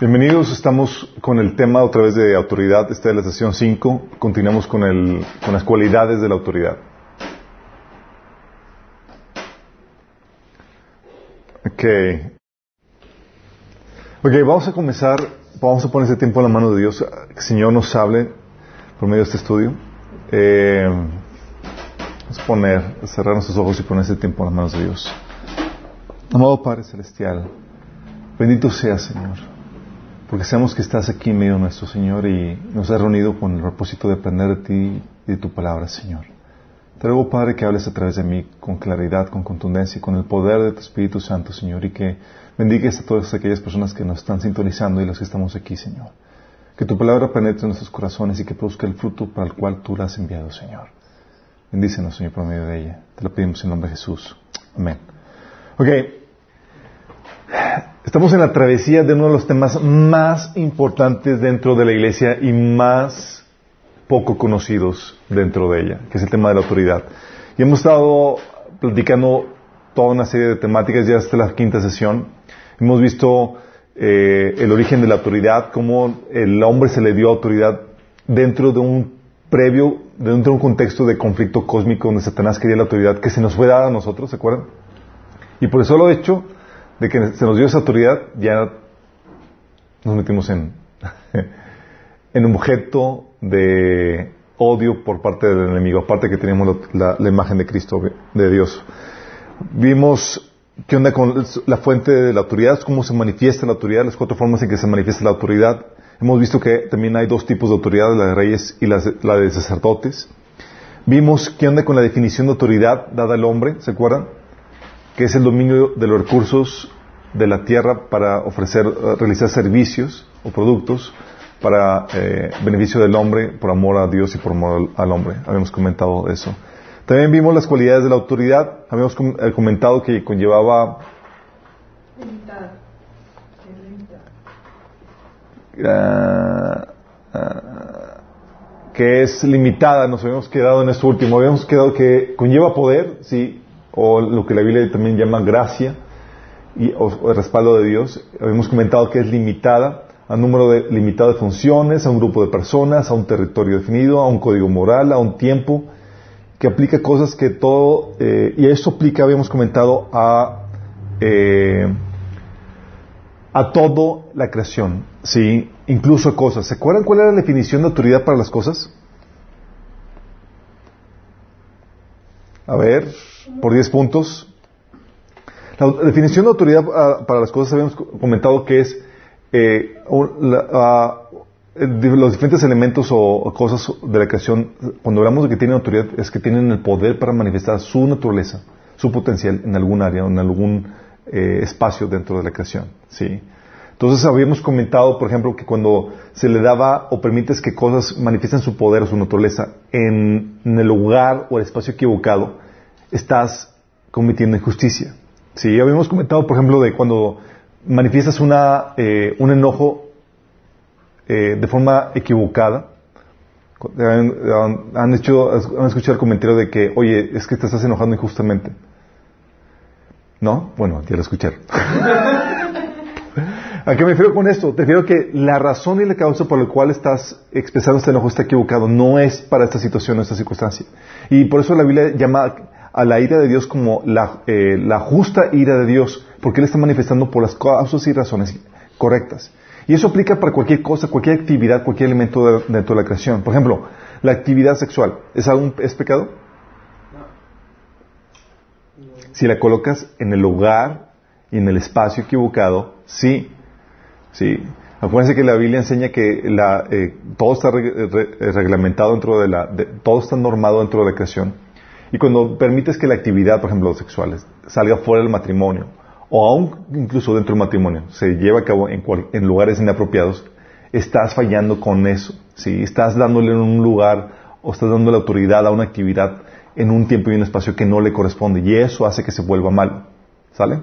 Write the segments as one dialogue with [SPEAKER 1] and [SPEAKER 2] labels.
[SPEAKER 1] Bienvenidos, estamos con el tema otra vez de autoridad, esta es la sesión 5, continuamos con, el, con las cualidades de la autoridad. Ok. Ok, vamos a comenzar, vamos a poner este tiempo en la mano de Dios, que el Señor nos hable por medio de este estudio. Eh, vamos a poner, cerrar nuestros ojos y poner este tiempo en las manos de Dios. Amado Padre Celestial, bendito sea Señor, porque sabemos que estás aquí en medio nuestro Señor y nos has reunido con el propósito de aprender de ti y de tu palabra, Señor. Te ruego, Padre, que hables a través de mí con claridad, con contundencia y con el poder de tu Espíritu Santo, Señor, y que bendigas a todas aquellas personas que nos están sintonizando y los que estamos aquí, Señor. Que tu palabra penetre en nuestros corazones y que produzca el fruto para el cual tú la has enviado, Señor. Bendícenos, Señor, por medio de ella. Te lo pedimos en nombre de Jesús. Amén. Estamos en la travesía de uno de los temas más importantes dentro de la iglesia y más poco conocidos dentro de ella, que es el tema de la autoridad. Y hemos estado platicando toda una serie de temáticas ya hasta la quinta sesión. Hemos visto eh, el origen de la autoridad, cómo el hombre se le dio autoridad dentro de un previo, dentro de un contexto de conflicto cósmico donde Satanás quería la autoridad que se nos fue dada a nosotros, ¿se acuerdan? Y por eso lo hecho de que se nos dio esa autoridad, ya nos metimos en, en un objeto de odio por parte del enemigo, aparte que teníamos la, imagen de Cristo, de Dios. Vimos qué onda con la fuente de la autoridad, cómo se manifiesta la autoridad, las cuatro formas en que se manifiesta la autoridad. Hemos visto que también hay dos tipos de autoridad, la de reyes y la, la de sacerdotes. Vimos qué onda con la definición de autoridad dada al hombre, ¿se acuerdan? Que es el dominio de los recursos de la tierra para ofrecer, realizar servicios o productos para eh, beneficio del hombre, por amor a Dios y por amor al, al, hombre. Habíamos comentado eso. También vimos las cualidades de la autoridad. Habíamos com eh, comentado que conllevaba...
[SPEAKER 2] Limitada.
[SPEAKER 1] Uh, uh, que es limitada. Nos habíamos quedado en esto último. Habíamos quedado que conlleva poder, sí, o lo que la Biblia también llama gracia, y, o, el respaldo de Dios. Habíamos comentado que es limitada a un número de, limitado de funciones, a un grupo de personas, a un territorio definido, a un código moral, a un tiempo, que aplica cosas que todo, eh, y eso aplica, habíamos comentado, a, eh, a todo la creación, ¿sí? Incluso a cosas. ¿Se acuerdan cuál era la definición de autoridad para las cosas? A ver, por 10 puntos. La definición de autoridad para las cosas habíamos comentado que es eh, la, uh, los diferentes elementos o, o, cosas de la creación, cuando hablamos de que tienen autoridad, es que tienen el poder para manifestar su naturaleza, su potencial en algún área, en algún eh, espacio dentro de la creación. ¿sí? Entonces habíamos comentado, por ejemplo, que cuando se le daba o permites que cosas manifiesten su poder o su naturaleza en, el lugar o el espacio equivocado, estás cometiendo injusticia. Sí, habíamos comentado, por ejemplo, de cuando manifiestas una, eh, un enojo eh, de forma equivocada. Han, han, hecho, han escuchado el comentario de que, oye, es que te estás enojando injustamente. ¿No? Bueno, ya lo escucharon. ¿A qué me refiero con esto? Te refiero que la razón y la causa por la cual estás expresando este enojo está equivocado. No es para esta situación o esta circunstancia. Y por eso la Biblia llama a la ira de Dios como la, eh, la justa ira de Dios, porque Él está manifestando por las causas y razones correctas. Y eso aplica para cualquier cosa, cualquier actividad, cualquier elemento de, dentro de la creación. Por ejemplo, la actividad sexual, ¿es, algún, es pecado? Si la colocas en el lugar y en el espacio equivocado, sí. Sí. Acuérdense que la Biblia enseña que la, eh, todo está re, re, reglamentado dentro de la, todo está normado dentro de la creación. Y cuando permites que la actividad, por ejemplo, sexual, salga fuera del matrimonio, o aún incluso dentro del matrimonio, se lleva a cabo en, lugares inapropiados, estás fallando con eso. ¿sí? Estás dándole un lugar o estás dando la autoridad a una actividad en un tiempo y un espacio que no le corresponde. Y eso hace que se vuelva mal. ¿Sale?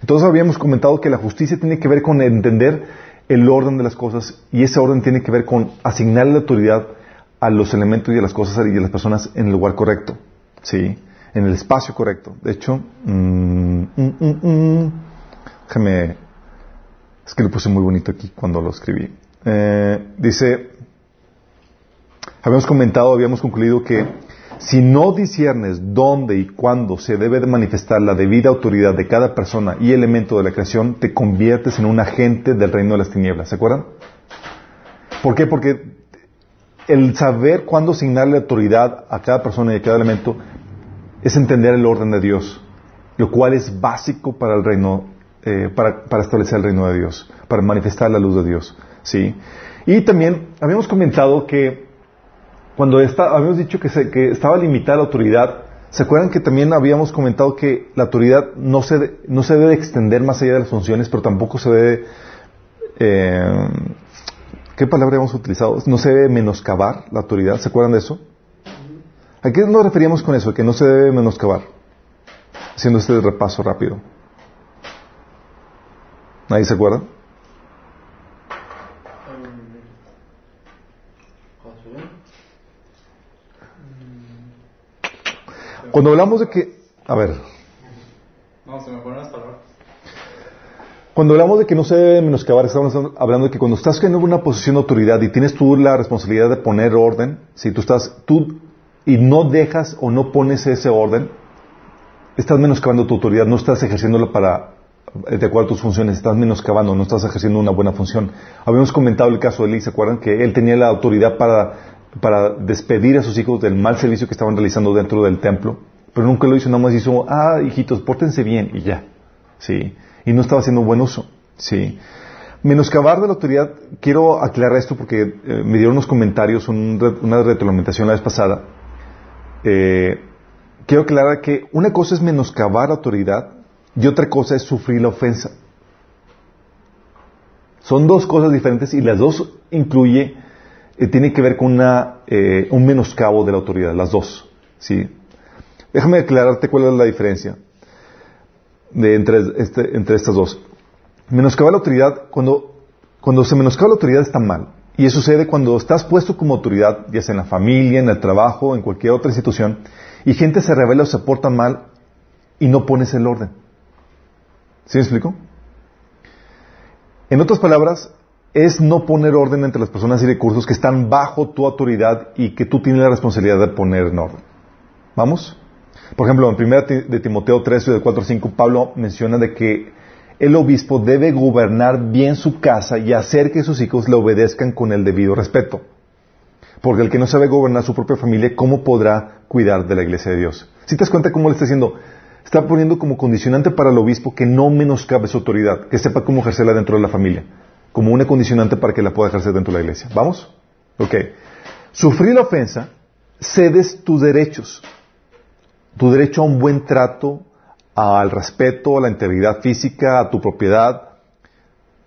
[SPEAKER 1] Entonces habíamos comentado que la justicia tiene que ver con entender el orden de las cosas y ese orden tiene que ver con asignar la autoridad a los elementos y a las cosas y a las personas en el lugar correcto. ¿sí? En el espacio correcto. De hecho, mmm, mmm, mmm, déjame Es que lo puse muy bonito aquí cuando lo escribí. Eh, dice, habíamos comentado, habíamos concluido que si no disiernes dónde y cuándo se debe de manifestar la debida autoridad de cada persona y elemento de la creación, te conviertes en un agente del reino de las tinieblas. ¿Se acuerdan? ¿Por qué? Porque el saber cuándo asignarle autoridad a cada persona y a cada elemento es entender el orden de Dios, lo cual es básico para el reino, eh, para, establecer el reino de Dios, para manifestar la luz de Dios. ¿sí? Y también habíamos comentado que cuando habíamos dicho que, estaba limitada la autoridad, ¿se acuerdan que también habíamos comentado que la autoridad no se, no se debe extender más allá de las funciones, pero tampoco se debe eh, ¿Qué palabra hemos utilizado? No se debe menoscabar la autoridad. ¿Se acuerdan de eso? ¿A qué nos referíamos con eso? Que no se debe menoscabar. Haciendo este repaso rápido. ¿Nadie se acuerda? Cuando hablamos de que... A ver.
[SPEAKER 3] No, se me ponen las palabras.
[SPEAKER 1] Cuando hablamos de que no se debe menoscabar, estamos hablando de que cuando estás en una posición de autoridad y tienes tú la responsabilidad de poner orden, si tú estás, tú, y no dejas o no pones ese orden, estás menoscabando tu autoridad, no estás ejerciéndola para, de acuerdo a tus funciones, estás menoscabando, no estás ejerciendo una buena función. Habíamos comentado el caso de Eli, ¿se acuerdan? Que él tenía la autoridad para, para despedir a sus hijos del mal servicio que estaban realizando dentro del templo, pero nunca lo hizo, nada más hizo, ah, hijitos, pórtense bien, y ya. Sí y no estaba haciendo buen uso. Sí. Menoscabar de la autoridad, quiero aclarar esto porque eh, me dieron unos comentarios, una retroalimentación la vez pasada. Eh, quiero aclarar que una cosa es menoscabar la autoridad y otra cosa es sufrir la ofensa. Son dos cosas diferentes y las dos incluye, eh, tiene que ver con una, un menoscabo de la autoridad, las dos. ¿sí? Déjame aclararte cuál es la diferencia de entre, este, entre estas dos. Menoscabar la autoridad, cuando, cuando se menoscaba la autoridad está mal. Y eso sucede cuando estás puesto como autoridad, ya sea en la familia, en el trabajo, en cualquier otra institución, y gente se revela o se porta mal y no pones el orden. ¿Sí me explico? En otras palabras, es no poner orden entre las personas y recursos que están bajo tu autoridad y que tú tienes la responsabilidad de poner en orden. ¿Vamos? Por ejemplo, en 1 de Timoteo 3, de 4 a 5, Pablo menciona de que el obispo debe gobernar bien su casa y hacer que sus hijos le obedezcan con el debido respeto. Porque el que no sabe gobernar su propia familia, ¿cómo podrá cuidar de la iglesia de Dios? Si te das cuenta cómo le está diciendo, está poniendo como condicionante para el obispo que no menoscabe su autoridad, que sepa cómo ejercerla dentro de la familia, como una condicionante para que la pueda ejercer dentro de la iglesia. ¿Vamos? Ok. Sufrir la ofensa, cedes tus derechos tu derecho a un buen trato, al respeto, a la integridad física, a tu propiedad,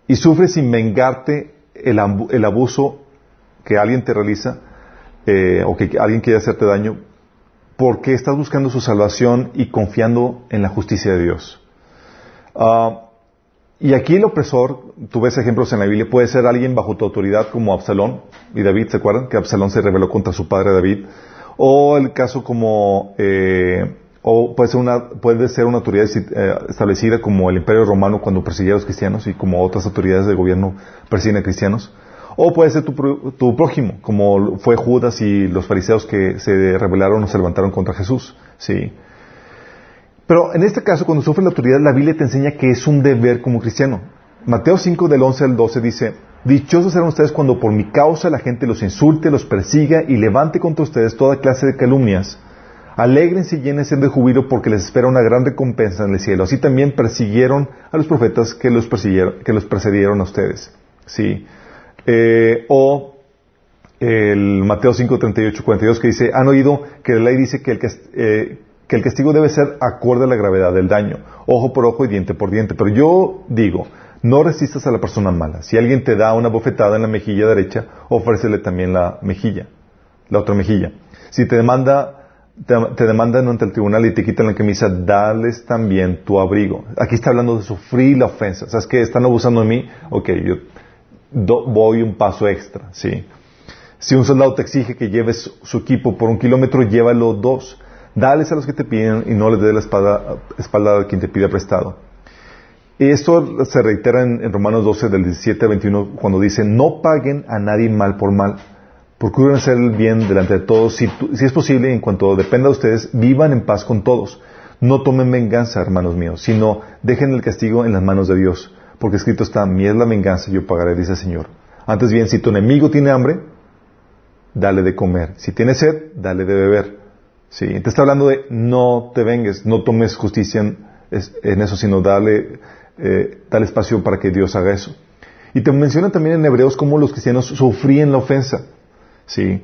[SPEAKER 1] y sufres sin vengarte el, abuso que alguien te realiza eh, o que alguien quiere hacerte daño, porque estás buscando su salvación y confiando en la justicia de Dios. Ah, y aquí el opresor, tú ves ejemplos en la Biblia, puede ser alguien bajo tu autoridad como Absalón y David, ¿se acuerdan? Que Absalón se rebeló contra su padre David. O el caso como, eh, o puede ser una, puede ser una autoridad eh, establecida como el Imperio Romano cuando perseguía a los cristianos y como otras autoridades del gobierno persiguen a cristianos. O puede ser tu, tu prójimo, como fue Judas y los fariseos que se rebelaron o se levantaron contra Jesús. Sí. Pero en este caso, cuando sufre la autoridad, la Biblia te enseña que es un deber como cristiano. Mateo 5 del 11 al 12 dice, Dichosos serán ustedes cuando por mi causa la gente los insulte, los persiga y levante contra ustedes toda clase de calumnias. Alégrense y llénense de jubilo porque les espera una gran recompensa en el cielo. Así también persiguieron a los profetas que los, que los a ustedes. ¿Sí? Eh, o el Mateo 5, 38, 42 que dice, han oído que la ley dice que el, eh, que el castigo debe ser acorde a la gravedad del daño, ojo por ojo y diente por diente. Pero yo digo, no resistas a la persona mala. Si alguien te da una bofetada en la mejilla derecha, ofrécele también la mejilla, la otra mejilla. Si te demanda, te, demandan ante el tribunal y te quitan la camisa, dales también tu abrigo. Aquí está hablando de sufrir la ofensa. ¿Sabes que están abusando de mí? Ok, yo voy un paso extra, sí. Si un soldado te exige que lleves su equipo por un kilómetro, llévalo dos. Dales a los que te piden y no les dé la espalda, espalda a quien te pida prestado. Y esto se reitera en, Romanos 12, del 17 al 21, cuando dice, no paguen a nadie mal por mal. Procuren hacer el bien delante de todos. Si, si es posible, en cuanto dependa de ustedes, vivan en paz con todos. No tomen venganza, hermanos míos, sino dejen el castigo en las manos de Dios. Porque escrito está, mi es la venganza, yo pagaré, dice el Señor. Antes bien, si tu enemigo tiene hambre, dale de comer. Si tiene sed, dale de beber. Sí, te está hablando de no te vengues, no tomes justicia en, es- en eso, sino dale, eh, dale espacio para que Dios haga eso. Y te menciona también en Hebreos cómo los cristianos sufrían la ofensa. Sí.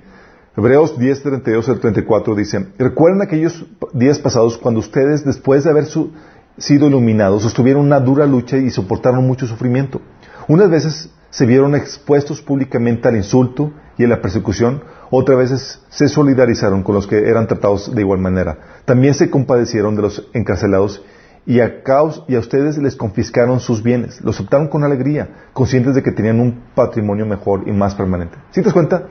[SPEAKER 1] Hebreos 10, 32 al 34 dice, recuerden aquellos días pasados cuando ustedes, después de haber sido iluminados, sostuvieron una dura lucha y soportaron mucho sufrimiento. Unas veces se vieron expuestos públicamente al insulto y a la persecución, otras veces se solidarizaron con los que eran tratados de igual manera. También se compadecieron de los encarcelados y a, caos- y a ustedes les confiscaron sus bienes. Los aceptaron con alegría, conscientes de que tenían un patrimonio mejor y más permanente. ¿Sí te das cuenta?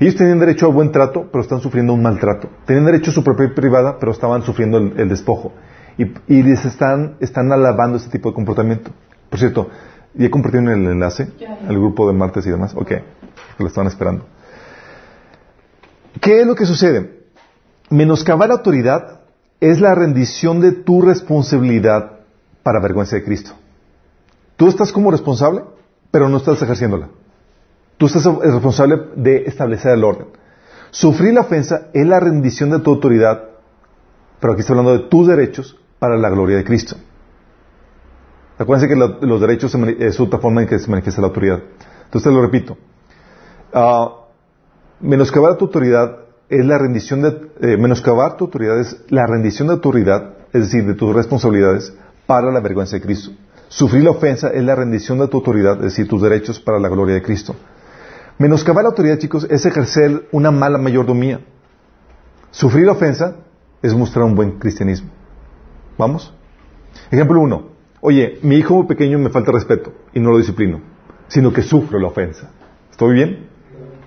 [SPEAKER 1] Ellos tenían derecho a buen trato, pero están sufriendo un maltrato. Tenían derecho a su propiedad privada, pero estaban sufriendo el, el despojo. Y, y les están, están alabando este tipo de comportamiento. Por cierto, ¿ya compartieron el enlace al grupo de martes y demás? Ok, lo estaban esperando. ¿Qué es lo que sucede? Menoscabar la autoridad es la rendición de tu responsabilidad para vergüenza de Cristo. Tú estás como responsable, pero no estás ejerciéndola. Tú estás responsable de establecer el orden. Sufrir la ofensa es la rendición de tu autoridad, pero aquí está hablando de tus derechos para la gloria de Cristo. Acuérdense que los derechos es otra forma en que se manifiesta la autoridad. Entonces te lo repito. Ah, menoscabar tu autoridad es la rendición de, eh, tu autoridad es la rendición de autoridad, es decir, de tus responsabilidades para la vergüenza de Cristo. Sufrir la ofensa es la rendición de tu autoridad, es decir, tus derechos para la gloria de Cristo. Menoscabar la autoridad, chicos, es ejercer una mala mayordomía. Sufrir la ofensa es mostrar un buen cristianismo. ¿Vamos? Ejemplo uno. Oye, mi hijo pequeño me falta respeto y no lo disciplino, sino que sufro la ofensa. ¿Estoy bien?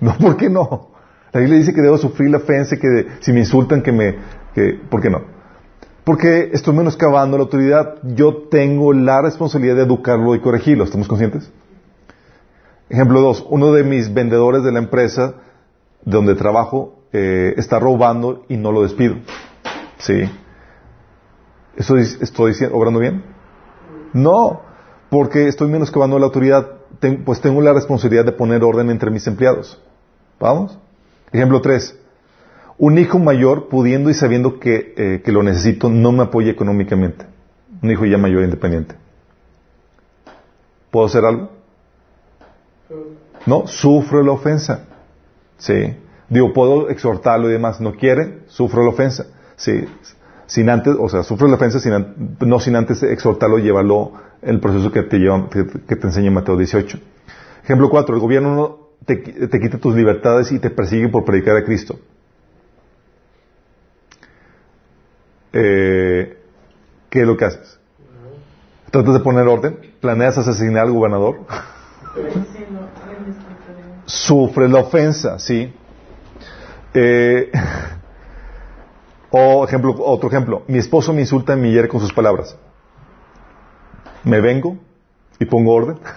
[SPEAKER 1] No, ¿por qué no? La Biblia dice que debo sufrir la ofensa, que si me insultan, que me... ¿Por qué no? Porque estoy menoscabando la autoridad. Yo tengo la responsabilidad de educarlo y corregirlo. ¿Estamos conscientes? Ejemplo dos. Uno de mis vendedores de la empresa donde trabajo eh, está robando y no lo despido. ¿Sí? ¿Eso estoy dici- obrando bien? No, porque estoy menoscabando la autoridad. Pues tengo la responsabilidad de poner orden entre mis empleados. ¿Vamos? Ejemplo 3. Un hijo mayor, pudiendo y sabiendo que, eh, que lo necesito, no me apoya económicamente. Un hijo ya mayor independiente. ¿Puedo hacer algo? No, sufro la ofensa. Sí. Digo, puedo exhortarlo y demás. No quiere, sufro la ofensa. Sí. Sin antes, o sea, sufro la ofensa sin no sin antes exhortarlo y llevarlo el proceso que te, lleva, que, que te enseña Mateo 18. Ejemplo 4. El gobierno no te, qui- te quita tus libertades y te persigue por predicar a Cristo. Eh, ¿Qué es lo que haces? ¿Tratas de poner orden? ¿Planeas asesinar al gobernador? Sufre la ofensa, ¿sí? Eh, o ejemplo, otro ejemplo, mi esposo me insulta y me hiere con sus palabras. Me vengo y pongo orden.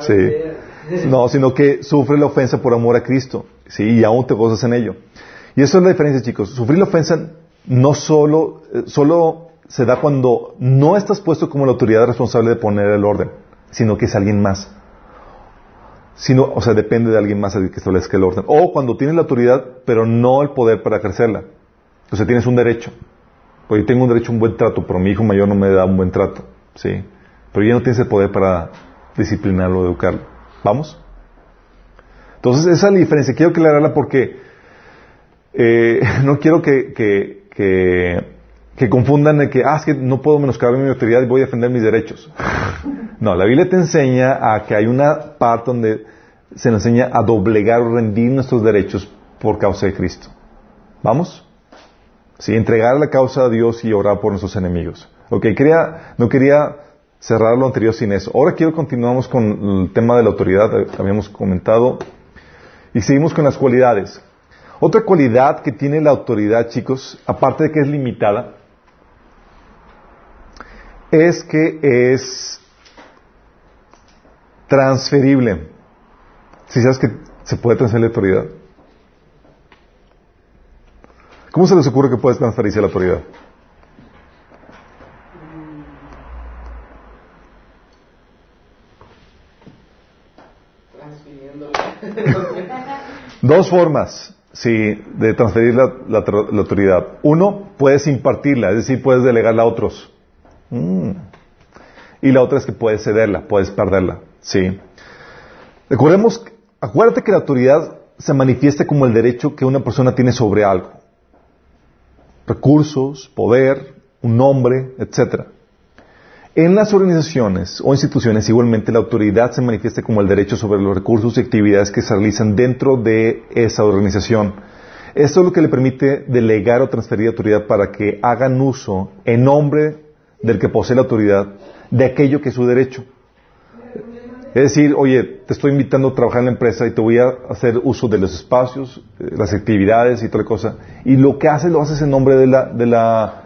[SPEAKER 1] Sí. No, sino que sufre la ofensa por amor a Cristo, ¿sí? Y aún te gozas en ello. Y eso es la diferencia, chicos. Sufrir la ofensa no solo, eh, solo se da cuando no estás puesto como la autoridad responsable de poner el orden, sino que es alguien más sino, o sea, depende de alguien más el que establezca el orden. O cuando tienes la autoridad, pero no el poder para ejercerla. O sea, tienes un derecho. Oye, tengo un derecho a un buen trato, pero mi hijo mayor no me da un buen trato. Sí. Pero ya no tienes el poder para disciplinarlo, educarlo. ¿Vamos? Entonces, esa es la diferencia. Quiero aclararla porque eh, no quiero que, que, confundan de que, ah, es que no puedo menoscabar mi autoridad y voy a defender mis derechos. No, la Biblia te enseña a que hay una parte donde se nos enseña a doblegar o rendir nuestros derechos por causa de Cristo. ¿Vamos? Sí, entregar la causa a Dios y orar por nuestros enemigos. Ok, quería, no quería cerrar lo anterior sin eso. Ahora quiero continuamos con el tema de la autoridad, habíamos comentado, y seguimos con las cualidades. Otra cualidad que tiene la autoridad, chicos, aparte de que es limitada, es que es transferible. Si sabes que se puede transferir la autoridad. ¿Cómo se les ocurre que puedes transferirse la autoridad? Dos formas, sí, de transferir la, autoridad. Uno, puedes impartirla, es decir, puedes delegarla a otros. Mm. Y la otra es que puedes cederla, puedes perderla, sí. Recordemos, acuérdate que la autoridad se manifiesta como el derecho que una persona tiene sobre algo. Recursos, poder, un nombre, etcétera. En las organizaciones o instituciones, igualmente, la autoridad se manifiesta como el derecho sobre los recursos y actividades que se realizan dentro de esa organización. Esto es lo que le permite delegar o transferir autoridad para que hagan uso, en nombre del que posee la autoridad, de aquello que es su derecho. Es decir, oye, te estoy invitando a trabajar en la empresa y te voy a hacer uso de los espacios, eh, las actividades y toda la cosa. Y lo que haces, lo haces en nombre de la, de la,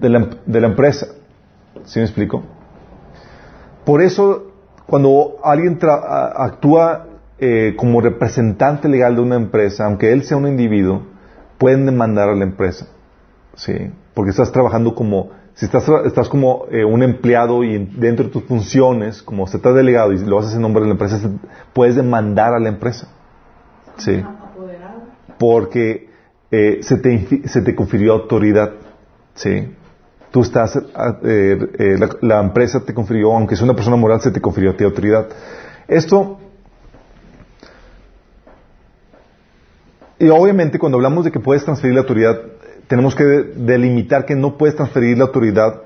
[SPEAKER 1] de la, de la empresa. ¿Sí me explico? Por eso, cuando alguien actúa eh, como representante legal de una empresa, aunque él sea un individuo, pueden demandar a la empresa. ¿Sí? Porque estás trabajando como, si estás, estás como eh, un empleado y en- dentro de tus funciones, como se te ha delegado y lo haces en nombre de la empresa, puedes demandar a la empresa. ¿Sí? Porque eh, se, te, se te confirió autoridad. ¿sí? Tú estás, ah, eh, eh, la, empresa te confirió, aunque es una persona moral, se te confirió a ti autoridad. Esto, y obviamente cuando hablamos de que puedes transferir la autoridad, tenemos que de- delimitar que no puedes transferir la autoridad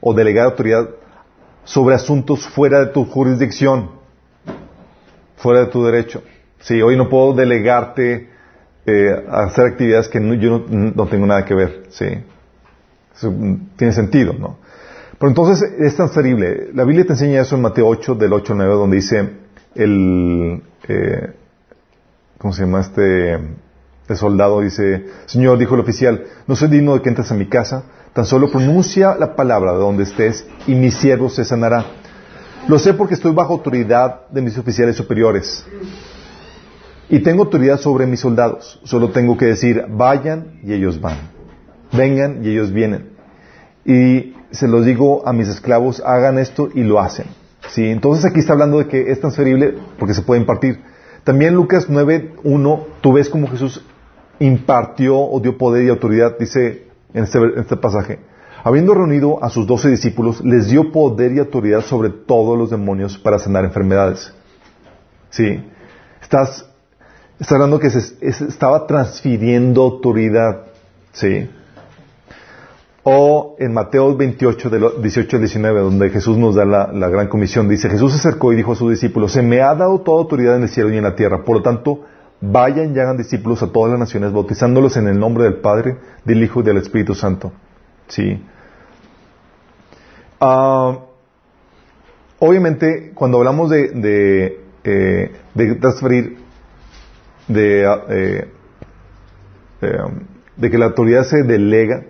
[SPEAKER 1] o delegar autoridad sobre asuntos fuera de tu jurisdicción fuera de tu derecho. Sí, hoy no puedo delegarte eh, a hacer actividades que no- yo no, no tengo nada que ver. Sí, Mm, tiene sentido, ¿no? Pero entonces es transferible. La Biblia te enseña eso en Mateo 8, del 8 al 9, donde dice el, eh, ¿cómo se llama este? El soldado dice, Señor, dijo el oficial, no soy digno de que entres a mi casa, tan solo pronuncia la palabra de donde estés y mi siervo se sanará. Lo sé porque estoy bajo autoridad de mis oficiales superiores. Y tengo autoridad sobre mis soldados. Solo tengo que decir, vayan y ellos van. Vengan y ellos vienen. Y se los digo a mis esclavos, hagan esto y lo hacen. ¿Sí? Entonces aquí está hablando de que es transferible porque se puede impartir. También Lucas 9.1, tú ves cómo Jesús impartió o dio poder y autoridad, dice en este, este pasaje. Habiendo reunido a sus doce discípulos, les dio poder y autoridad sobre todos los demonios para sanar enfermedades. Sí. Estás, está hablando que se, se estaba transfiriendo autoridad. Sí. O en Mateo 28, de lo- 18 al 19, donde Jesús nos da la, la gran comisión, dice, Jesús se acercó y dijo a sus discípulos, se me ha dado toda autoridad en el cielo y en la tierra, por lo tanto, vayan y hagan discípulos a todas las naciones, bautizándolos en el nombre del Padre, del Hijo y del Espíritu Santo. Sí. Ah, obviamente, cuando hablamos de, de, eh, de transferir, de, ah, eh, eh, de que la autoridad se delega,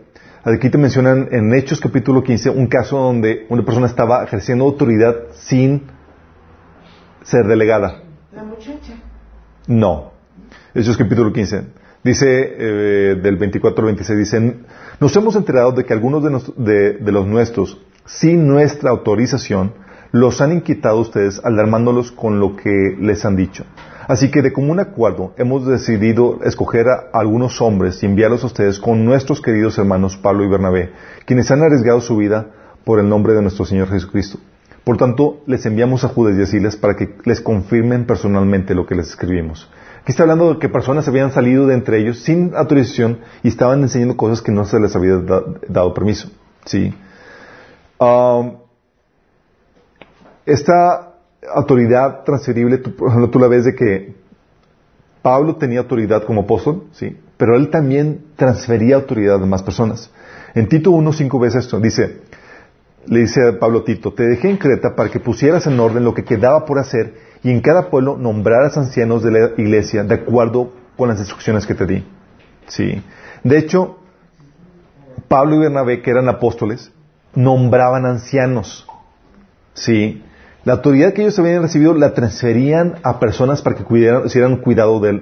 [SPEAKER 1] aquí te mencionan en Hechos capítulo 15 un caso donde una persona estaba ejerciendo autoridad sin ser delegada.
[SPEAKER 2] La muchacha.
[SPEAKER 1] No. Hechos capítulo 15. Dice eh, del 24 al 26, dicen, nos hemos enterado de que algunos de, nos- de- de los nuestros, sin nuestra autorización, los han inquietado ustedes alarmándolos con lo que les han dicho. Así que de común acuerdo hemos decidido escoger a algunos hombres y enviarlos a ustedes con nuestros queridos hermanos Pablo y Bernabé, quienes han arriesgado su vida por el nombre de nuestro Señor Jesucristo. Por tanto, les enviamos a Judas y a Silas para que les confirmen personalmente lo que les escribimos. Aquí está hablando de que personas habían salido de entre ellos sin autorización y estaban enseñando cosas que no se les había da- dado permiso. ¿sí? Um, esta autoridad transferible, tú, tú la ves de que Pablo tenía autoridad como apóstol, sí, pero él también transfería autoridad a demás personas. En Tito 1.5 ves esto, dice, le dice a Pablo Tito, te dejé en Creta para que pusieras en orden lo que quedaba por hacer y en cada pueblo nombraras ancianos de la iglesia de acuerdo con las instrucciones que te di. Sí. De hecho, Pablo y Bernabé, que eran apóstoles, nombraban ancianos. ¿Sí? La autoridad que ellos habían recibido la transferían a personas para que cuidaran, hicieran cuidado de,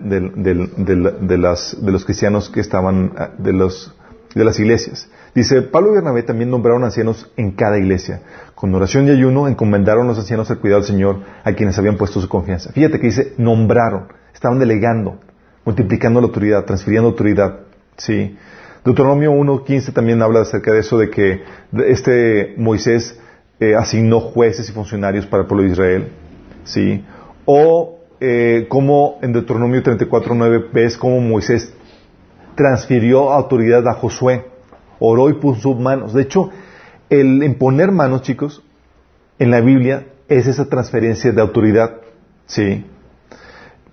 [SPEAKER 1] las- de los cristianos que estaban, ah, de, los, de las iglesias. Dice, Pablo y Bernabé también nombraron ancianos en cada iglesia. Con oración y ayuno encomendaron los ancianos al cuidado del Señor a quienes habían puesto su confianza. Fíjate que dice, nombraron, estaban delegando, multiplicando la autoridad, transfiriendo autoridad. ¿sí? Deuteronomio 1.15 también habla acerca de eso, de que este Moisés eh, asignó jueces y funcionarios para el pueblo de Israel. ¿sí? O eh, como en Deuteronomio 34.9 ves cómo Moisés transfirió autoridad a Josué, oró y puso manos. De hecho, el imponer manos, chicos, en la Biblia es esa transferencia de autoridad. ¿sí?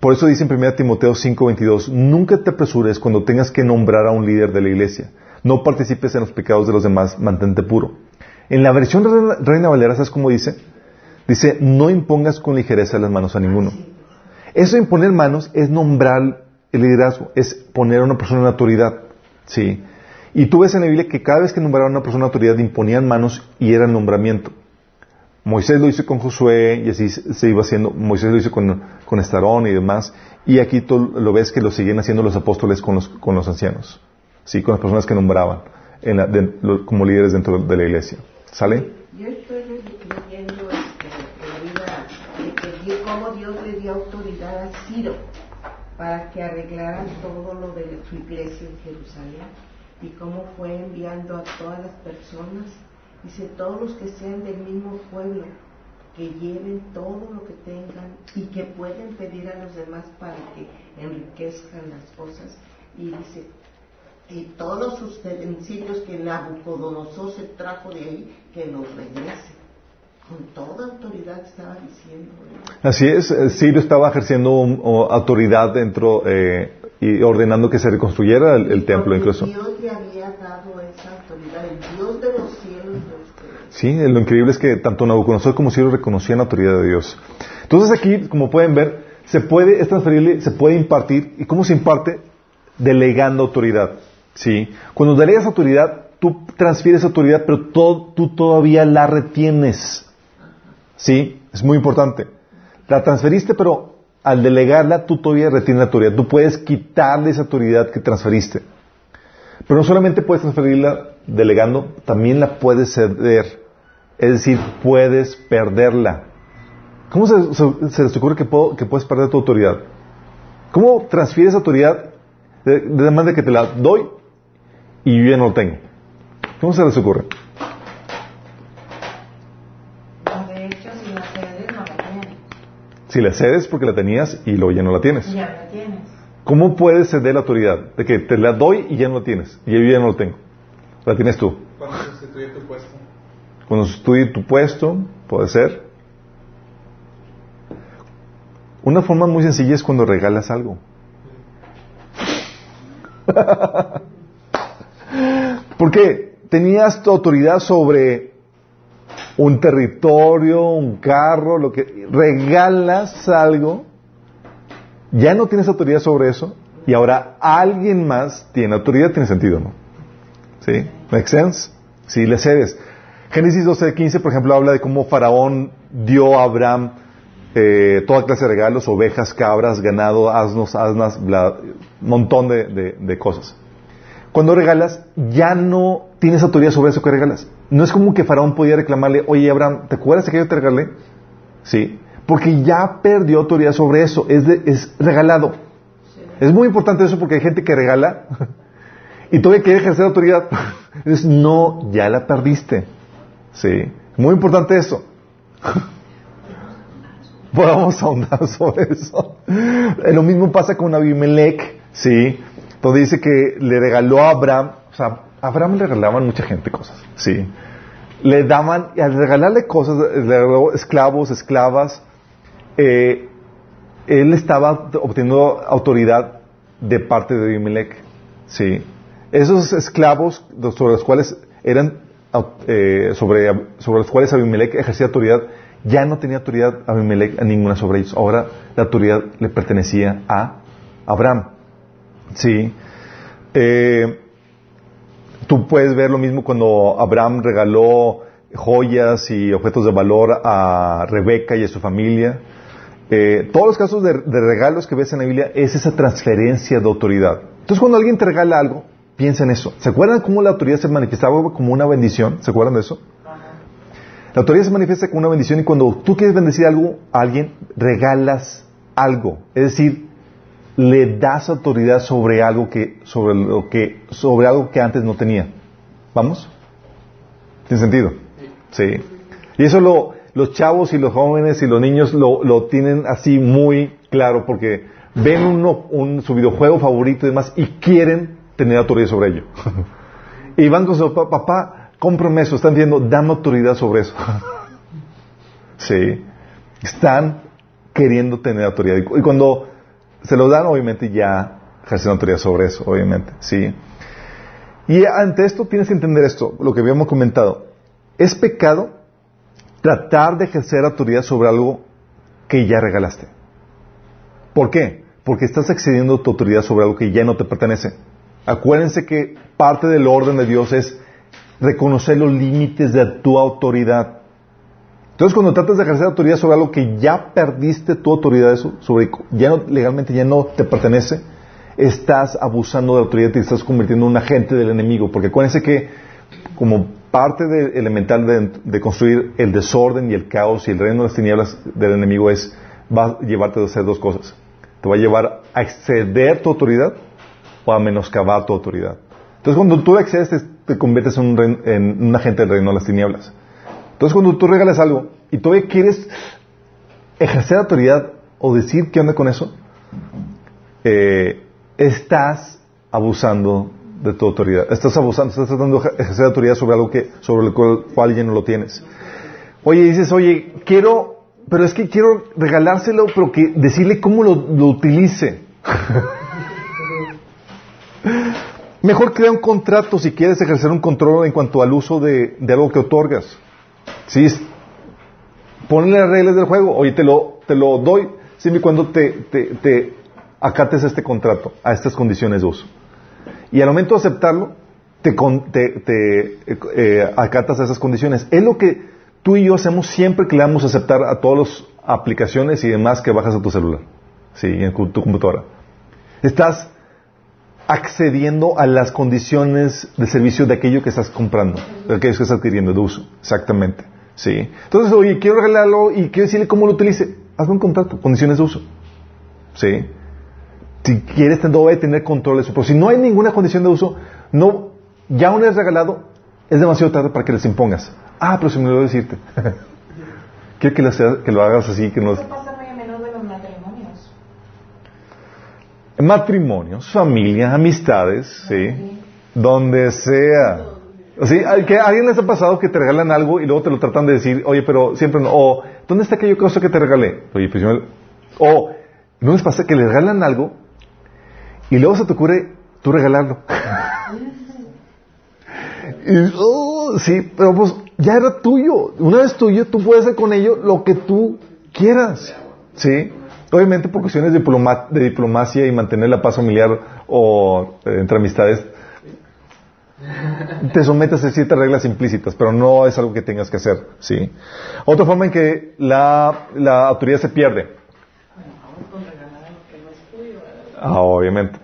[SPEAKER 1] Por eso dice en 1 Timoteo 5:22, nunca te apresures cuando tengas que nombrar a un líder de la iglesia. No participes en los pecados de los demás, mantente puro. En la versión Reina, Reina Valera, ¿sabes cómo dice? Dice, no impongas con ligereza las manos a ninguno. Eso de imponer manos es nombrar el liderazgo, es poner a una persona en autoridad. ¿sí? Y tú ves en la Biblia que cada vez que nombraron a una persona en autoridad imponían manos y era el nombramiento. Moisés lo hizo con Josué y así se iba haciendo. Moisés lo hizo con, con Estarón y demás. Y aquí tú lo ves que lo siguen haciendo los apóstoles con los, con los ancianos. Sí, con las personas que nombraban en la- de- lo- como líderes dentro de la iglesia. ¿Sale?
[SPEAKER 2] Yo estoy leyendo este, la vida de cómo Dios le dio autoridad a Ciro para que arreglara todo lo de su iglesia en Jerusalén y cómo fue enviando a todas las personas. Dice, todos los que sean del mismo pueblo, que lleven todo lo que tengan y que pueden pedir a los demás para que enriquezcan las cosas. Y dice, y todos sus utensilios que Nabucodonosor se trajo de ahí, que los regrese. Con toda autoridad estaba diciendo. ¿eh?
[SPEAKER 1] Así es, eh, Sirio estaba ejerciendo un- o autoridad dentro eh, y ordenando que se reconstruyera el, el templo incluso.
[SPEAKER 2] Dios le había dado esa autoridad, el Dios de los cielos. los que-
[SPEAKER 1] Sí, lo increíble es que tanto Nabucodonosor como Ciro reconocían la autoridad de Dios. Entonces aquí, como pueden ver, se puede, es transferible, se puede impartir. ¿Y cómo se imparte? Delegando autoridad. ¿Sí? Cuando delegas autoridad, tú transfieres autoridad, pero to- tú todavía la retienes. ¿Sí? Es muy importante. La transferiste, pero al delegarla, tú todavía retienes la autoridad. Tú puedes quitarle esa autoridad que transferiste. Pero no solamente puedes transferirla delegando, también la puedes ceder. Es decir, puedes perderla. ¿Cómo se, se- ocurre que, puedo- que puedes perder tu autoridad? ¿Cómo transfieres autoridad de, de manera que te la doy y yo ya no lo tengo? ¿Cómo se les ocurre?
[SPEAKER 2] No, de hecho, si la cedes, no la tienes.
[SPEAKER 1] Si la cedes porque la tenías y luego ya no la tienes.
[SPEAKER 2] Ya la tienes.
[SPEAKER 1] ¿Cómo puedes ceder la autoridad? De que te la doy y ya no la tienes. Y yo ya no la tengo. La tienes tú.
[SPEAKER 3] Cuando sustituye tu puesto.
[SPEAKER 1] Cuando estudie tu puesto, puede ser. Una forma muy sencilla es cuando regalas algo. Porque tenías tu autoridad sobre un territorio, un carro, lo que regalas algo, ya no tienes autoridad sobre eso y ahora alguien más tiene autoridad, tiene sentido, ¿no? ¿Sí? ¿Make sense? Sí, le cedes. Génesis 12:15, por ejemplo, habla de cómo Faraón dio a Abraham eh, toda clase de regalos, ovejas, cabras, ganado, asnos, asnas, un montón de cosas. Cuando regalas, ya no tienes autoridad sobre eso que regalas. No es como que Faraón podía reclamarle, oye Abraham, ¿te acuerdas de que yo te regalé? Sí, porque ya perdió autoridad sobre eso, es, de- es regalado. Es muy importante eso porque hay gente que regala y todavía quiere ejercer autoridad. Entonces, no, ya la perdiste. Sí, muy importante eso. Podemos ahondar sobre eso. Lo mismo pasa con Abimelech, sí, donde dice que le regaló a Abraham, o sea, a Abraham le regalaban mucha gente cosas, sí. Le daban, y al regalarle cosas, le regaló esclavos, esclavas, eh, él estaba obteniendo autoridad de parte de Abimelech, sí. Esos esclavos sobre los cuales eran, eh, sobre, sobre los cuales Abimelech ejercía autoridad, ya no tenía autoridad Abimelech a ninguna sobre ellos. Ahora la autoridad le pertenecía a Abraham. Sí. Eh, tú puedes ver lo mismo cuando Abraham regaló joyas y objetos de valor a Rebeca y a su familia. Eh, todos los casos de, regalos que ves en la Biblia es esa transferencia de autoridad. Entonces cuando alguien te regala algo, piensa en eso. ¿Se acuerdan cómo la autoridad se manifestaba como una bendición? ¿Se acuerdan de eso? La autoridad se manifiesta como una bendición y cuando tú quieres bendecir algo a alguien, regalas algo. Es decir, le das autoridad sobre algo que, sobre lo que, sobre algo que antes no tenía. ¿Vamos? ¿Tiene sentido? Sí. Y eso lo, los chavos y los jóvenes y los niños lo, lo tienen así muy claro porque ven uno, un, su videojuego favorito y demás y quieren tener autoridad sobre ello. y van con su papá, papá, cómprame eso, están viendo, dame autoridad sobre eso. sí. Están queriendo tener autoridad. Y cuando se lo dan, obviamente ya ejercen autoridad sobre eso, obviamente, sí. Y ante esto tienes que entender esto, lo que habíamos comentado. Es pecado tratar de ejercer autoridad sobre algo que ya regalaste. ¿Por qué? Porque estás excediendo tu autoridad sobre algo que ya no te pertenece. Acuérdense que parte del orden de Dios es reconocer los límites de tu autoridad. Entonces, cuando tratas de ejercer autoridad sobre algo que ya perdiste tu autoridad sobre, ya no, legalmente ya no te pertenece, estás abusando de la autoridad y te estás convirtiendo en un agente del enemigo. Porque acuérdense que como parte elemental de, construir el desorden y el caos y el reino de las tinieblas del enemigo es, va a llevarte a hacer dos cosas. Te va a llevar a exceder tu autoridad o a menoscabar tu autoridad. Entonces, cuando tú excedes, te, conviertes en un, en un agente del reino de las tinieblas. Entonces, cuando tú regalas algo y todavía quieres ejercer autoridad o decir qué onda con eso, eh, estás abusando de tu autoridad. Estás abusando, estás tratando de ejercer autoridad sobre algo que, sobre el cual ya no lo tienes. Oye, dices, oye, quiero, pero es que quiero regalárselo, pero que decirle cómo lo, utilice. Mejor crea un contrato si quieres ejercer un control en cuanto al uso de algo que otorgas. Sí, ponle las reglas del juego. Oye, te lo, te lo doy siempre y cuando te, te, acates este contrato, a estas condiciones de uso. Y al momento de aceptarlo, te, te eh, acatas a esas condiciones. Es lo que tú y yo hacemos siempre que le damos a aceptar a todas las aplicaciones y demás que bajas a tu celular. Sí, en tu computadora. Estás accediendo a las condiciones de servicio de aquello que estás comprando, de aquello que estás adquiriendo de uso. Exactamente. ¿Sí? Entonces, oye, quiero regalarlo y quiero decirle cómo lo utilice. Hazme un contrato, condiciones de uso. ¿Sí? Si quieres, debe tener control de eso. Pero si no hay ninguna condición de uso, no, ya una vez regalado, es demasiado tarde para que les impongas. Ah, pero si me a decirte. quiero que lo, que lo hagas así, que no...
[SPEAKER 2] pasa muy a menudo en los matrimonios?
[SPEAKER 1] Matrimonios, familias, amistades, ¿sí? Donde sea. ¿Sí? ¿Que ¿A alguien les ha pasado que te regalan algo y luego te lo tratan de decir, oye, pero siempre no, o, ¿dónde está aquello cosa que te regalé? Oye, pues yo o, ¿no les pasa que le regalan algo y luego se te ocurre tú regalarlo? y, oh, sí, pero pues ya era tuyo. Una vez tuyo, tú puedes hacer con ello lo que tú quieras. ¿Sí? Obviamente por cuestiones de, de diplomacia y mantener la paz familiar o eh, entre amistades, te sometes a ciertas reglas implícitas, pero no es algo que tengas que hacer, ¿sí? Otra forma en que la, autoridad se pierde. Ah, obviamente.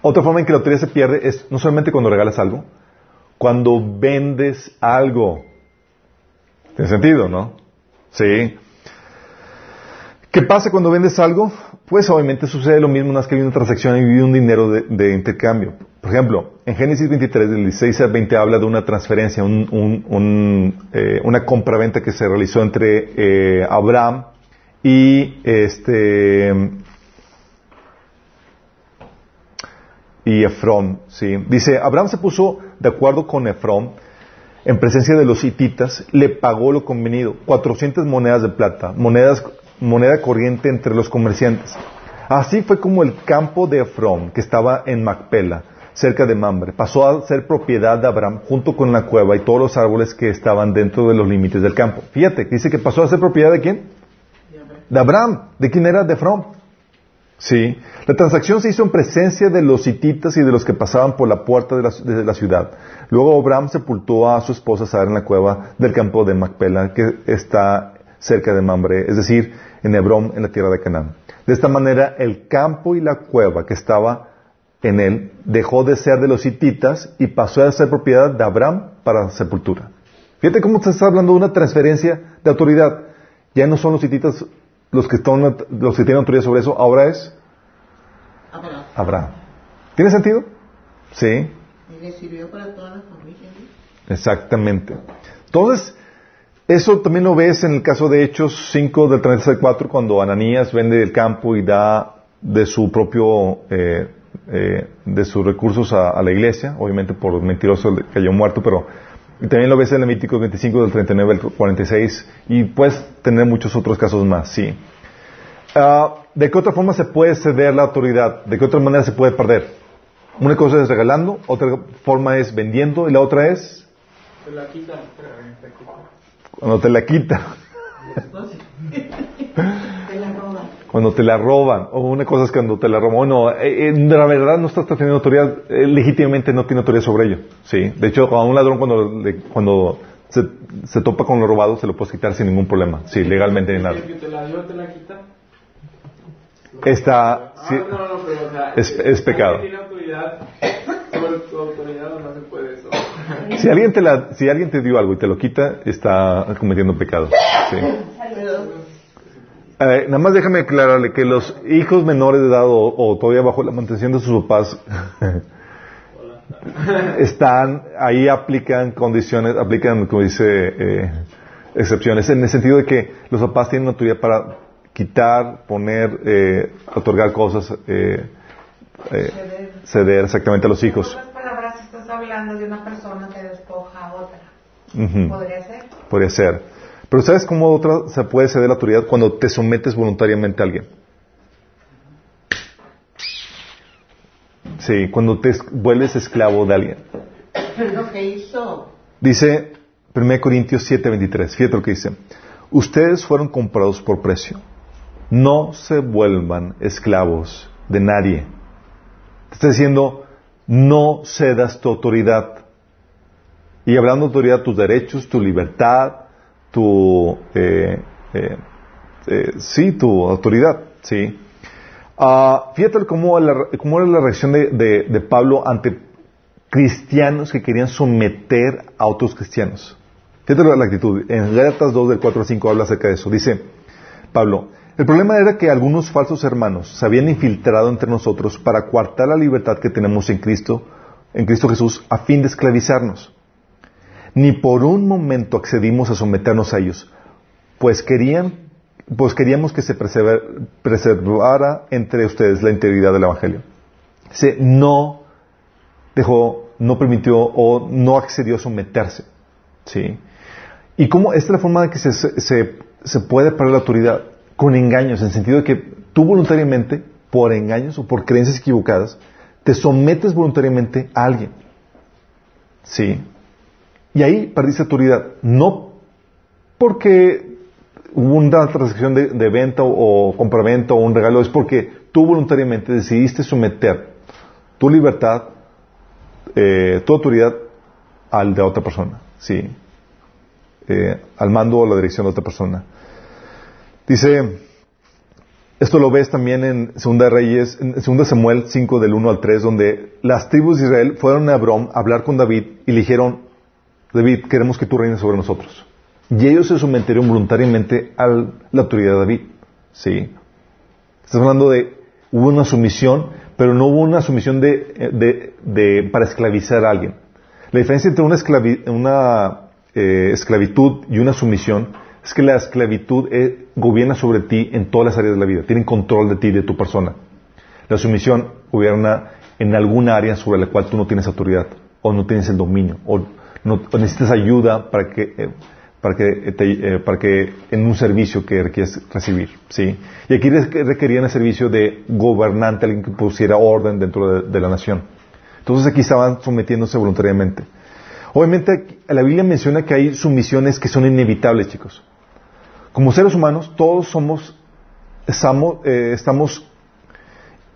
[SPEAKER 1] Otra forma en que la autoridad se pierde es no solamente cuando regalas algo, cuando vendes algo. Tiene sentido, ¿no? Sí. ¿Qué pasa cuando vendes algo? Pues obviamente sucede lo mismo, más que hay una transacción y un dinero de, intercambio. Por ejemplo, en Génesis 23, del 16 al 20, habla de una transferencia, un, eh, una compraventa que se realizó entre eh, Abraham y este y Efrón. ¿sí? Dice, Abraham se puso de acuerdo con Efrón en presencia de los hititas, le pagó lo convenido, 400 monedas de plata, monedas moneda corriente entre los comerciantes. Así fue como el campo de Efrón, que estaba en Macpela, cerca de Mambre, pasó a ser propiedad de Abraham junto con la cueva y todos los árboles que estaban dentro de los límites del campo. Fíjate, dice que pasó a ser propiedad de quién? De Abraham. ¿De quién era? De Efrón. Sí. La transacción se hizo en presencia de los hititas y de los que pasaban por la puerta de la, ciudad. Luego Abraham sepultó a su esposa Sara en la cueva del campo de Macpela, que está cerca de Mambre, es decir, en Hebrón, en la tierra de Canaán. De esta manera, el campo y la cueva que estaba en él dejó de ser de los hititas y pasó a ser propiedad de Abraham para sepultura. Fíjate cómo se está hablando de una transferencia de autoridad. Ya no son los hititas los que, están, los que tienen autoridad sobre eso, ahora es
[SPEAKER 2] Abraham.
[SPEAKER 1] Abraham. ¿Tiene sentido? Sí,
[SPEAKER 2] Y le sirvió para toda la familia. ¿no?
[SPEAKER 1] exactamente. Entonces, eso también lo ves en el caso de Hechos 5 del 36 al 4, cuando Ananías vende el campo y da de su propio, eh, eh, de sus recursos a, a la iglesia, obviamente por mentiroso cayó muerto, pero también lo ves en Levíticos 25 del 39 al 46 y puedes tener muchos otros casos más, sí. Ah, ¿De qué otra forma se puede ceder la autoridad? ¿De qué otra manera se puede perder? Una cosa es regalando, otra forma es vendiendo y la otra es
[SPEAKER 3] la quitan.
[SPEAKER 1] cuando te la quitan,
[SPEAKER 2] Te la roban.
[SPEAKER 1] cuando te la roban, o una cosa es cuando te la roban. Bueno, eh, eh, la verdad no estás teniendo autoridad, eh, legítimamente no tiene autoridad sobre ello. Sí. De hecho, a un ladrón cuando, le- cuando se, se topa con lo robado se lo puedes quitar sin ningún problema. Sí, legalmente ni nada.
[SPEAKER 3] El que te la dio, te la quita.
[SPEAKER 1] Está,
[SPEAKER 3] Ah,
[SPEAKER 1] sí,
[SPEAKER 3] no, no, pero o sea,
[SPEAKER 1] es- es pecado.
[SPEAKER 3] ¿alguien tiene autoridad sobre tu autoridad o no se puede eso?
[SPEAKER 1] si alguien te la, si alguien te dio algo y te lo quita, está cometiendo pecado. Sí. Eh, nada más déjame aclararle que los hijos menores de edad o, todavía bajo la mantención de sus papás están, ahí aplican condiciones, aplican, como dice, eh, excepciones, en el sentido de que los papás tienen autoridad para quitar, poner, eh, otorgar cosas, eh, eh, ceder exactamente a los hijos.
[SPEAKER 4] Hablando de una persona que despoja a otra. ¿Podría ser?
[SPEAKER 1] Podría ser. Pero ¿sabes cómo otra se puede ceder la autoridad? Cuando te sometes voluntariamente a alguien. Sí, cuando te es- vuelves esclavo de alguien.
[SPEAKER 2] lo que hizo
[SPEAKER 1] Dice 1 Corintios 7:23, fíjate lo que dice. Ustedes fueron comprados por precio. No se vuelvan esclavos de nadie. Te está diciendo, no cedas tu autoridad. Y hablando de autoridad, tus derechos, tu libertad, tu, eh, eh, eh, sí, tu autoridad, sí. Ah, fíjate cómo, cómo era la reacción de, de- Pablo ante cristianos que querían someter a otros cristianos. Fíjate la actitud. En Gálatas 2 del 4 al 5 habla acerca de eso. Dice Pablo, el problema era que algunos falsos hermanos se habían infiltrado entre nosotros para coartar la libertad que tenemos en Cristo, en Cristo Jesús, a fin de esclavizarnos. Ni por un momento accedimos a someternos a ellos, pues querían, pues queríamos que se preservar- preservara entre ustedes la integridad del Evangelio. Dice, no dejó, no permitió o no accedió a someterse. ¿Sí? ¿Y cómo? Esta es la forma de que se, se, se puede perder la autoridad con engaños, en el sentido de que tú voluntariamente, por engaños o por creencias equivocadas, te sometes voluntariamente a alguien. ¿Sí? Y ahí perdiste autoridad. No porque hubo una transacción de, de venta o, o compraventa o un regalo, es porque tú voluntariamente decidiste someter tu libertad, eh, tu autoridad al de otra persona, sí, Eh, al mando o la dirección de otra persona. Dice, esto lo ves también en Segunda Reyes, en Segunda Samuel 5 del 1 al 3, donde las tribus de Israel fueron a Abraham a hablar con David y le dijeron, David, queremos que tú reines sobre nosotros. Y ellos se sometieron voluntariamente a la autoridad de David. Sí. Estás hablando de, hubo una sumisión, pero no hubo una sumisión de, de- de- para esclavizar a alguien. La diferencia entre una, esclavi- una, eh, esclavitud y una sumisión es que la esclavitud eh, gobierna sobre ti en todas las áreas de la vida, tienen control de ti, de tu persona. La sumisión gobierna en alguna área sobre la cual tú no tienes autoridad, o no tienes el dominio, o, no, o necesitas ayuda para que, eh, eh, para que en un servicio que requieres recibir. ¿sí? Y aquí re- requerían el servicio de gobernante, alguien que pusiera orden dentro de, de la nación. Entonces aquí estaban sometiéndose voluntariamente. Obviamente la Biblia menciona que hay sumisiones que son inevitables, chicos. Como seres humanos, todos somos, estamos, eh, estamos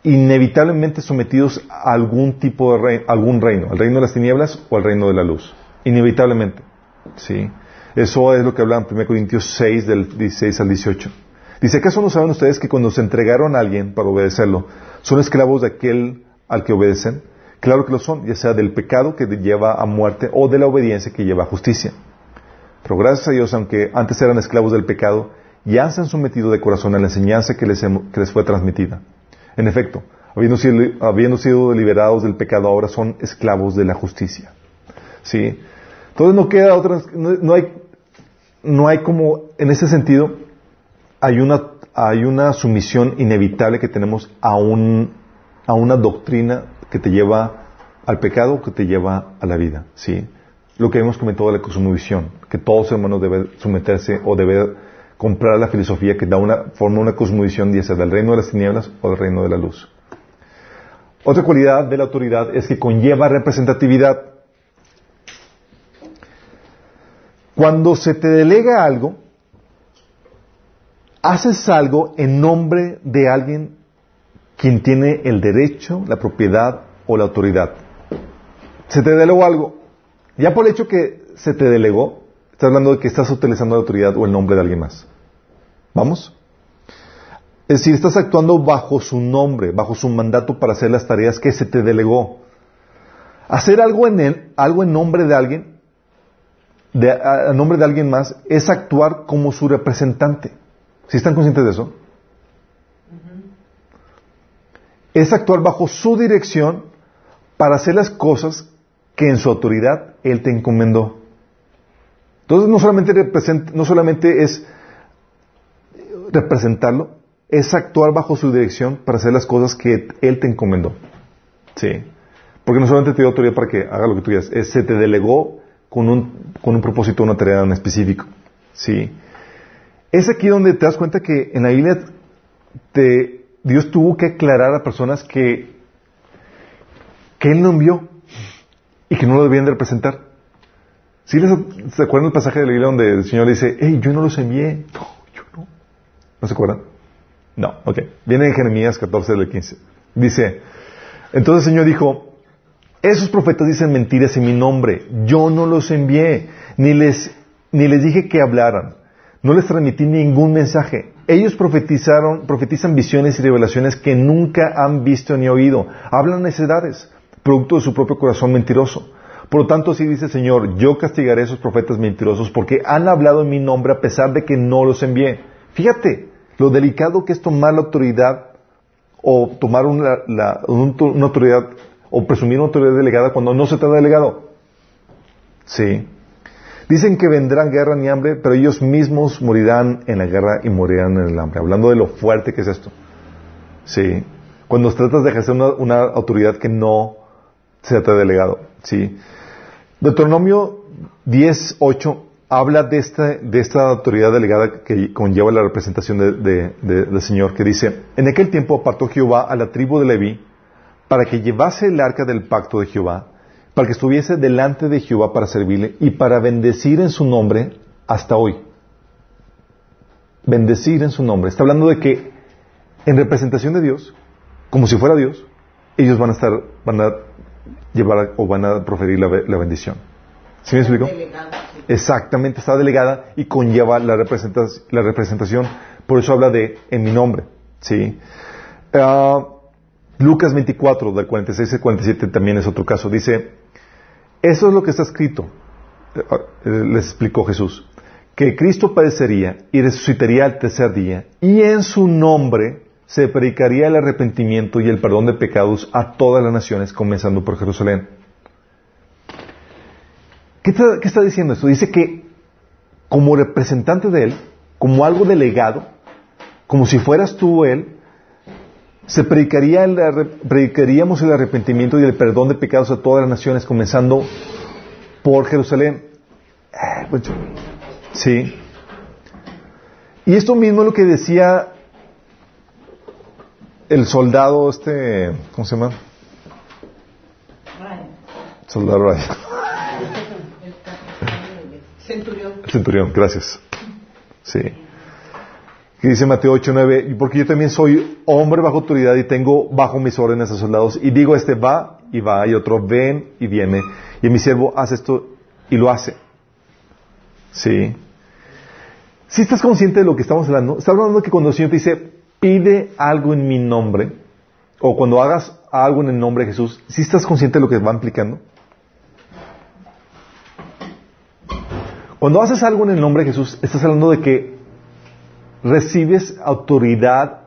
[SPEAKER 1] inevitablemente sometidos a algún tipo de reino, algún reino, al reino de las tinieblas o al reino de la luz. Inevitablemente. ¿Sí? Eso es lo que habla en 1 Corintios 6, del 16 al 18. Dice, ¿acaso no saben ustedes que cuando se entregaron a alguien para obedecerlo, son esclavos de aquel al que obedecen? Claro que lo son, ya sea del pecado que lleva a muerte o de la obediencia que lleva a justicia. Pero gracias a Dios, aunque antes eran esclavos del pecado, ya se han sometido de corazón a la enseñanza que les, que les fue transmitida. En efecto, habiendo sido, habiendo liberados del pecado, ahora son esclavos de la justicia. ¿Sí? Entonces no queda otra, no, hay, no hay como, en ese sentido, hay una, hay una sumisión inevitable que tenemos a, un, a una doctrina que te lleva al pecado, que te lleva a la vida. ¿Sí? Lo que hemos comentado de la cosmovisión, que todos hermanos deben someterse o deben comprar la filosofía que da una, forma una cosmovisión, ya sea del reino de las tinieblas o del reino de la luz. Otra cualidad de la autoridad es que conlleva representatividad. Cuando se te delega algo, haces algo en nombre de alguien quien tiene el derecho, la propiedad o la autoridad. Se te delegó algo. Ya por el hecho que se te delegó, Estás hablando de que estás utilizando la autoridad o el nombre de alguien más. ¿Vamos? Es decir, estás actuando bajo su nombre, bajo su mandato para hacer las tareas que se te delegó. Hacer algo en él, algo en nombre de alguien, de, a, nombre de alguien más, es actuar como su representante. ¿Sí están conscientes de eso? Es actuar bajo su dirección para hacer las cosas que en su autoridad él te encomendó. Entonces no solamente, no solamente es representarlo, es actuar bajo su dirección para hacer las cosas que Él te encomendó. Sí. Porque no solamente te dio autoridad para que haga lo que tú quieras, es, se te delegó con un, con un propósito, una tarea en específico. Sí. Es aquí donde te das cuenta que en la Biblia te, Dios tuvo que aclarar a personas que, que Él no envió y que no lo debían de representar. ¿Sí les, ¿Se acuerdan del pasaje de la Biblia donde el Señor dice, hey, yo no los envié? No, yo no. ¿No se acuerdan? No, ok. Viene en Jeremías 14 del 15. Dice, entonces el Señor dijo, esos profetas dicen mentiras en mi nombre. Yo no los envié, ni les, ni les dije que hablaran. No les transmití ningún mensaje. Ellos profetizaron, profetizan visiones y revelaciones que nunca han visto ni oído. Hablan necedades, producto de su propio corazón mentiroso. Por lo tanto, así dice Señor, yo castigaré a esos profetas mentirosos porque han hablado en mi nombre a pesar de que no los envié. Fíjate lo delicado que es tomar la autoridad o tomar una, autoridad o presumir una autoridad delegada cuando no se te ha delegado. Sí. Dicen que vendrán guerra ni hambre, pero ellos mismos morirán en la guerra y morirán en el hambre. Hablando de lo fuerte que es esto. Sí. Cuando tratas de ejercer una, una autoridad que no se te ha delegado. Sí. Deuteronomio 10.8 habla de esta, de esta autoridad delegada que conlleva la representación del Señor, que dice, en aquel tiempo apartó Jehová a la tribu de Leví para que llevase el arca del pacto de Jehová, para que estuviese delante de Jehová para servirle y para bendecir en su nombre hasta hoy. Bendecir en su nombre. Está hablando de que en representación de Dios, como si fuera Dios, ellos van a estar, van a llevar o van a proferir la, bendición. ¿Sí me explico? Exactamente, está delegada y conlleva la, la representación. Por eso habla de en mi nombre. ¿sí? Ah, Lucas 24, del 46 al 47 también es otro caso. Dice, eso es lo que está escrito, eh, eh, les explicó Jesús, que Cristo padecería y resucitaría al tercer día y en su nombre se predicaría el arrepentimiento y el perdón de pecados a todas las naciones, comenzando por Jerusalén. ¿Qué está, diciendo esto? Dice que como representante de Él, como algo delegado, como si fueras tú Él, se predicaría el, predicaríamos el arrepentimiento y el perdón de pecados a todas las naciones, comenzando por Jerusalén. Eh, pues, sí. Y esto mismo es lo que decía el soldado este, ¿cómo se llama? Ryan. Soldado Ryan.
[SPEAKER 2] Centurión.
[SPEAKER 1] Centurión, gracias. Sí. Dice Mateo 8, 9, porque yo también soy hombre bajo autoridad y tengo bajo mis órdenes a soldados. Y digo, este va y va, y otro ven y viene. Y mi siervo hace esto y lo hace. Sí. Si estás consciente de lo que estamos hablando, está hablando que cuando el Señor te dice, pide algo en mi nombre, o cuando hagas algo en el nombre de Jesús, si estás consciente de lo que va implicando? Cuando haces algo en el nombre de Jesús, estás hablando de que recibes autoridad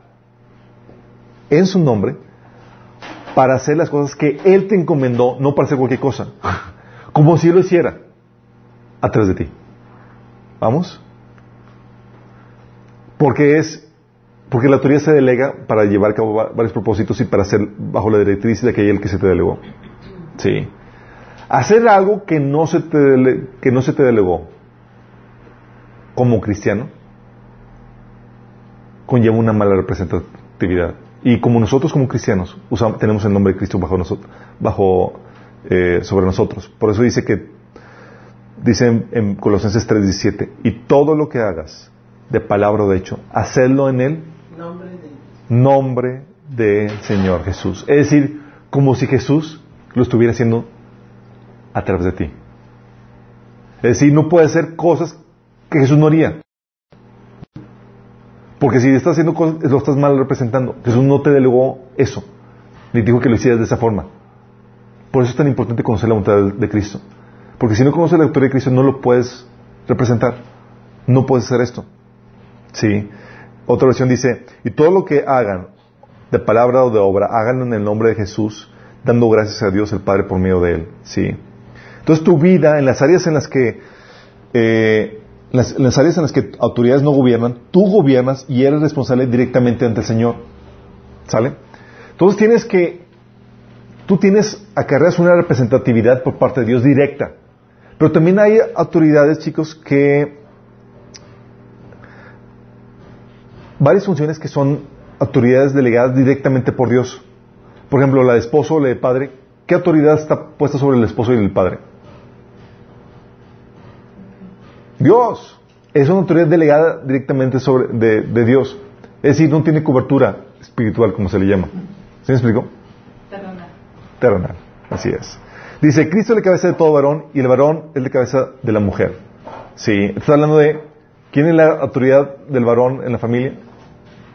[SPEAKER 1] en su nombre para hacer las cosas que Él te encomendó, no para hacer cualquier cosa, como si Él lo hiciera a través de ti. ¿Vamos? Porque es, porque la autoridad se delega para llevar a cabo varios propósitos y para hacer bajo la directriz de aquel que se te delegó. Sí. Hacer algo que no se te, que no se te delegó como cristiano conlleva una mala representatividad. Y como nosotros como cristianos usamos, tenemos el nombre de Cristo bajo nosotros, bajo eh, sobre nosotros. Por eso dice que dice en, en Colosenses 3:17, y todo lo que hagas de palabra o de hecho, hacerlo en el
[SPEAKER 2] Nombre de
[SPEAKER 1] del Señor Jesús. Es decir, como si Jesús lo estuviera haciendo a través de ti. Es decir, no puede hacer cosas que Jesús no haría. Porque si estás haciendo cosas, lo estás mal representando. Jesús no te delegó eso, ni dijo que lo hicieras de esa forma. Por eso es tan importante conocer la voluntad de Cristo. Porque si no conoces la autoridad de Cristo, no lo puedes representar. No puedes hacer esto. Sí. Otra versión dice, y todo lo que hagan, de palabra o de obra, háganlo en el nombre de Jesús, dando gracias a Dios el Padre por medio de Él. Sí. Entonces tu vida, en las áreas en las que, eh, las, las áreas en las que autoridades no gobiernan, tú gobiernas y eres responsable directamente ante el Señor. ¿Sale? Entonces tienes que, tú tienes, acarreas una representatividad por parte de Dios directa. Pero también hay autoridades, chicos, que varias funciones que son autoridades delegadas directamente por Dios. Por ejemplo, la de esposo o la de padre. ¿Qué autoridad está puesta sobre el esposo y el padre? Dios. Es una autoridad delegada directamente sobre, de, Dios. Es decir, no tiene cobertura espiritual, como se le llama. ¿Sí me explico?
[SPEAKER 4] Terrenal.
[SPEAKER 1] Terrenal. Así es. Dice, Cristo es la cabeza de todo varón y el varón es la cabeza de la mujer. Sí. Está hablando de quién es la autoridad del varón en la familia.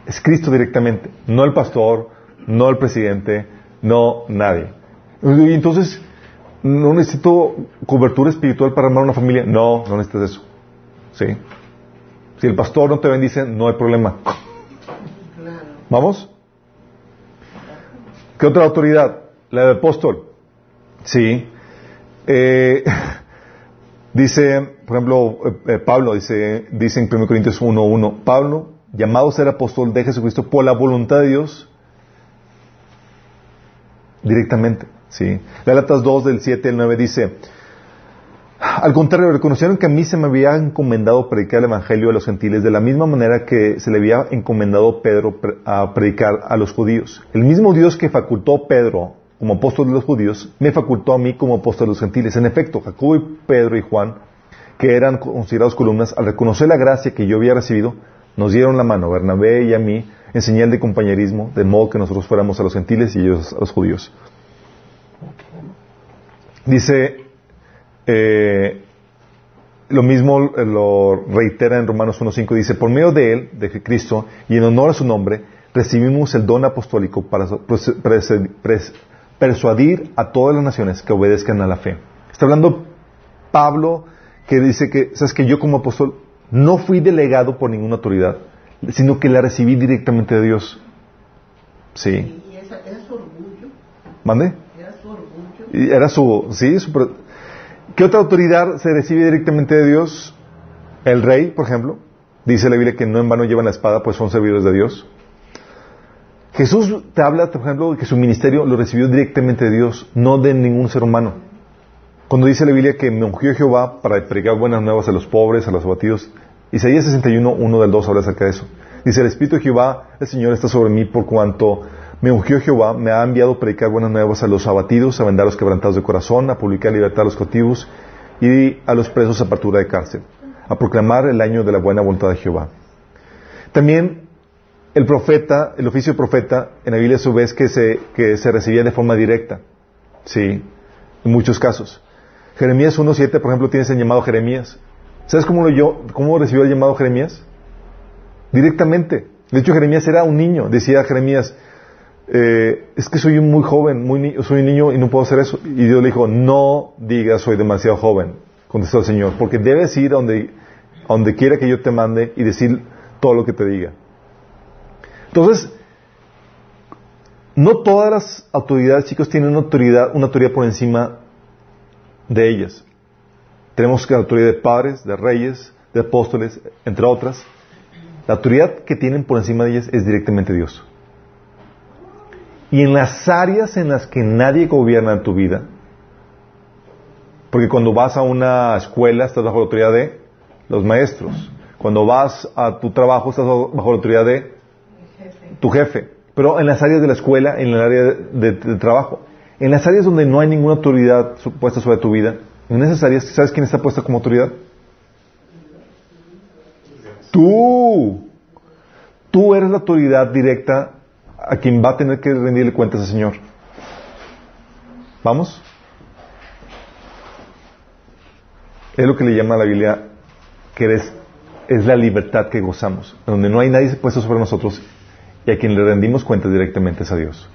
[SPEAKER 1] Es Cristo directamente, no el pastor, no el presidente, no nadie. Y entonces, no necesito cobertura espiritual para armar una familia. No, no necesitas eso. ¿Sí? Si el pastor no te bendice, no hay problema.
[SPEAKER 2] Claro.
[SPEAKER 1] ¿Vamos? ¿Qué otra autoridad? La del apóstol. Sí. Eh, dice, por ejemplo, eh, eh, Pablo dice, dice en 1 Corintios 1.1, Pablo, llamado a ser apóstol de Jesucristo por la voluntad de Dios, directamente. Sí. Galatas 2 del 7 al 9 dice, al contrario, reconocieron que a mí se me había encomendado predicar el Evangelio a los gentiles de la misma manera que se le había encomendado Pedro a predicar a los judíos. El mismo Dios que facultó a Pedro como apóstol de los judíos, me facultó a mí como apóstol de los gentiles. En efecto, Jacobo y Pedro y Juan, que eran considerados columnas, al reconocer la gracia que yo había recibido, nos dieron la mano, Bernabé y a mí, en señal de compañerismo, de modo que nosotros fuéramos a los gentiles y ellos a los judíos. Dice, eh, lo mismo eh, lo reitera en Romanos 1.5, dice, por medio de él, de Cristo, y en honor a su nombre, recibimos el don apostólico para persuadir a todas las naciones que obedezcan a la fe. Está hablando Pablo que dice que, sabes que yo como apóstol no fui delegado por ninguna autoridad, sino que la recibí directamente de Dios. Sí.
[SPEAKER 2] Y esa, era su orgullo.
[SPEAKER 1] ¿Mande?
[SPEAKER 2] Era su orgullo.
[SPEAKER 1] Y era su, sí, su, pro- ¿qué otra autoridad se recibe directamente de Dios? El rey, por ejemplo. Dice la Biblia que no en vano llevan la espada, pues son servidores de Dios. Jesús te habla, por ejemplo, de que su ministerio lo recibió directamente de Dios, no de ningún ser humano. Cuando dice la Biblia que me ungió Jehová para predicar buenas nuevas a los pobres, a los abatidos, Isaías 61, 1 del 2 habla acerca de eso. Dice, el Espíritu de Jehová, el Señor está sobre mí por cuanto me ungió Jehová, me ha enviado a predicar buenas nuevas a los abatidos, a vendar a los quebrantados de corazón, a publicar libertad a los cautivos y a los presos apertura de cárcel, a proclamar el año de la buena voluntad de Jehová. También el profeta, el oficio de profeta, en la Biblia a su vez que se, que se recibía de forma directa. Sí, en muchos casos. Jeremías 1.7, por ejemplo, tienes el llamado Jeremías. ¿Sabes cómo, yo, cómo recibió el llamado Jeremías? Directamente. De hecho, Jeremías era un niño. Decía Jeremías, eh, es que soy muy joven, muy soy un niño y no puedo hacer eso. Y Dios le dijo, no digas soy demasiado joven, contestó el Señor, porque debes ir a donde, donde quiera que yo te mande y decir todo lo que te diga. Entonces, no todas las autoridades, chicos, tienen una autoridad, una autoridad por encima de ellas. Tenemos la autoridad de padres, de reyes, de apóstoles, entre otras. La autoridad que tienen por encima de ellas es directamente Dios. Y en las áreas en las que nadie gobierna tu vida, porque cuando vas a una escuela estás bajo la autoridad de los maestros, cuando vas a tu trabajo estás bajo la autoridad de tu jefe, pero en las áreas de la escuela, en el área de, de trabajo, en las áreas donde no hay ninguna autoridad puesta sobre tu vida, en esas áreas, ¿sabes quién está puesta como autoridad? Tú. Tú eres la autoridad directa a quien va a tener que rendirle cuentas al Señor. ¿Vamos? Es lo que le llama la Biblia que eres, es la libertad que gozamos, donde no hay nadie puesto sobre nosotros y a quien le rendimos cuentas directamente es a Dios.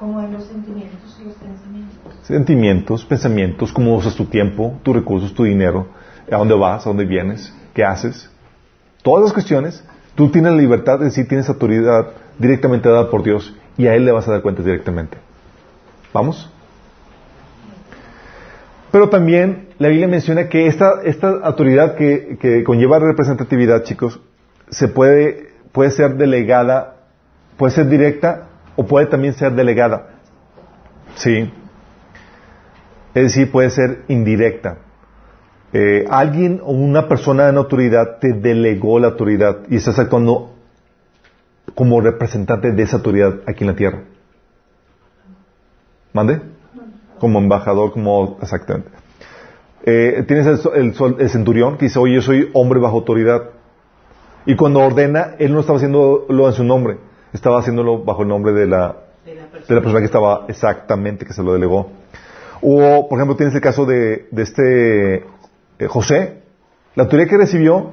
[SPEAKER 4] Como en los sentimientos y los pensamientos.
[SPEAKER 1] Sentimientos, pensamientos, cómo usas tu tiempo, tus recursos, tu dinero, a dónde vas, a dónde vienes, qué haces. Todas las cuestiones, tú tienes la libertad de decir, tienes autoridad directamente dada por Dios y a Él le vas a dar cuentas directamente. ¿Vamos? Pero también la Biblia menciona que esta, esta autoridad que, que conlleva representatividad, chicos, se puede, puede ser delegada, puede ser directa o puede también ser delegada. Sí. Es decir, puede ser indirecta. Eh, alguien o una persona en autoridad te delegó la autoridad y estás actuando como representante de esa autoridad aquí en la tierra. ¿Mande? Como embajador, como exactamente. Eh, tienes el, el, centurión que dice, oye, yo soy hombre bajo autoridad. Y cuando ordena, él no estaba haciéndolo en su nombre, estaba haciéndolo bajo el nombre de la, de la, persona. que estaba exactamente, que se lo delegó. O, por ejemplo, tienes el caso de, de este eh, José. La autoridad que recibió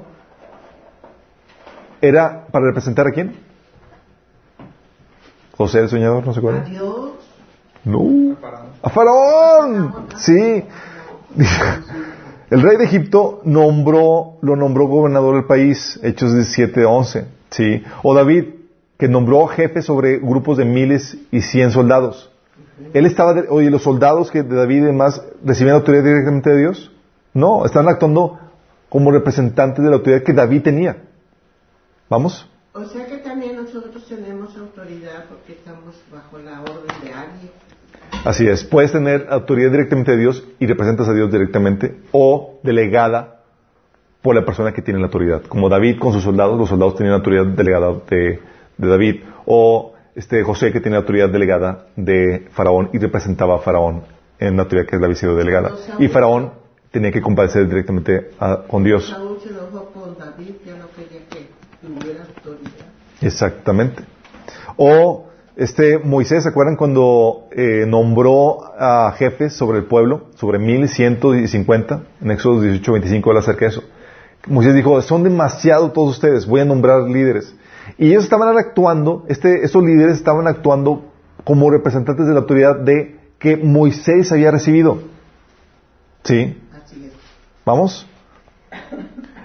[SPEAKER 1] era para representar a quién? José el soñador, ¿no se acuerdan?
[SPEAKER 2] ¿A Dios?
[SPEAKER 1] No. A Faraón. Sí. El rey de Egipto nombró, lo nombró gobernador del país, Hechos 17, 11. Sí. O David, que nombró jefe sobre grupos de miles y cien soldados. Él estaba, oye, los soldados que de David y demás recibían autoridad directamente de Dios. No, están actuando como representantes de la autoridad que David tenía. ¿Vamos?
[SPEAKER 2] O sea que también nosotros tenemos autoridad porque estamos bajo la orden de alguien.
[SPEAKER 1] Así es, puedes tener autoridad directamente de Dios y representas a Dios directamente o delegada por la persona que tiene la autoridad. Como David con sus soldados, los soldados tenían autoridad delegada de, David. O este José que tiene autoridad delegada de Faraón y representaba a Faraón en la autoridad que es la visita delegada. y Faraón tenía que comparecer directamente con Dios. Exactamente. O este Moisés, ¿se acuerdan cuando eh, nombró a jefes sobre el pueblo, sobre mil ciento cincuenta, en Éxodo 18, 25 habla acerca de eso? Moisés dijo, son demasiado todos ustedes, voy a nombrar líderes. Y ellos estaban actuando, este, estos líderes estaban actuando como representantes de la autoridad de que Moisés había recibido. ¿Sí? ¿Vamos?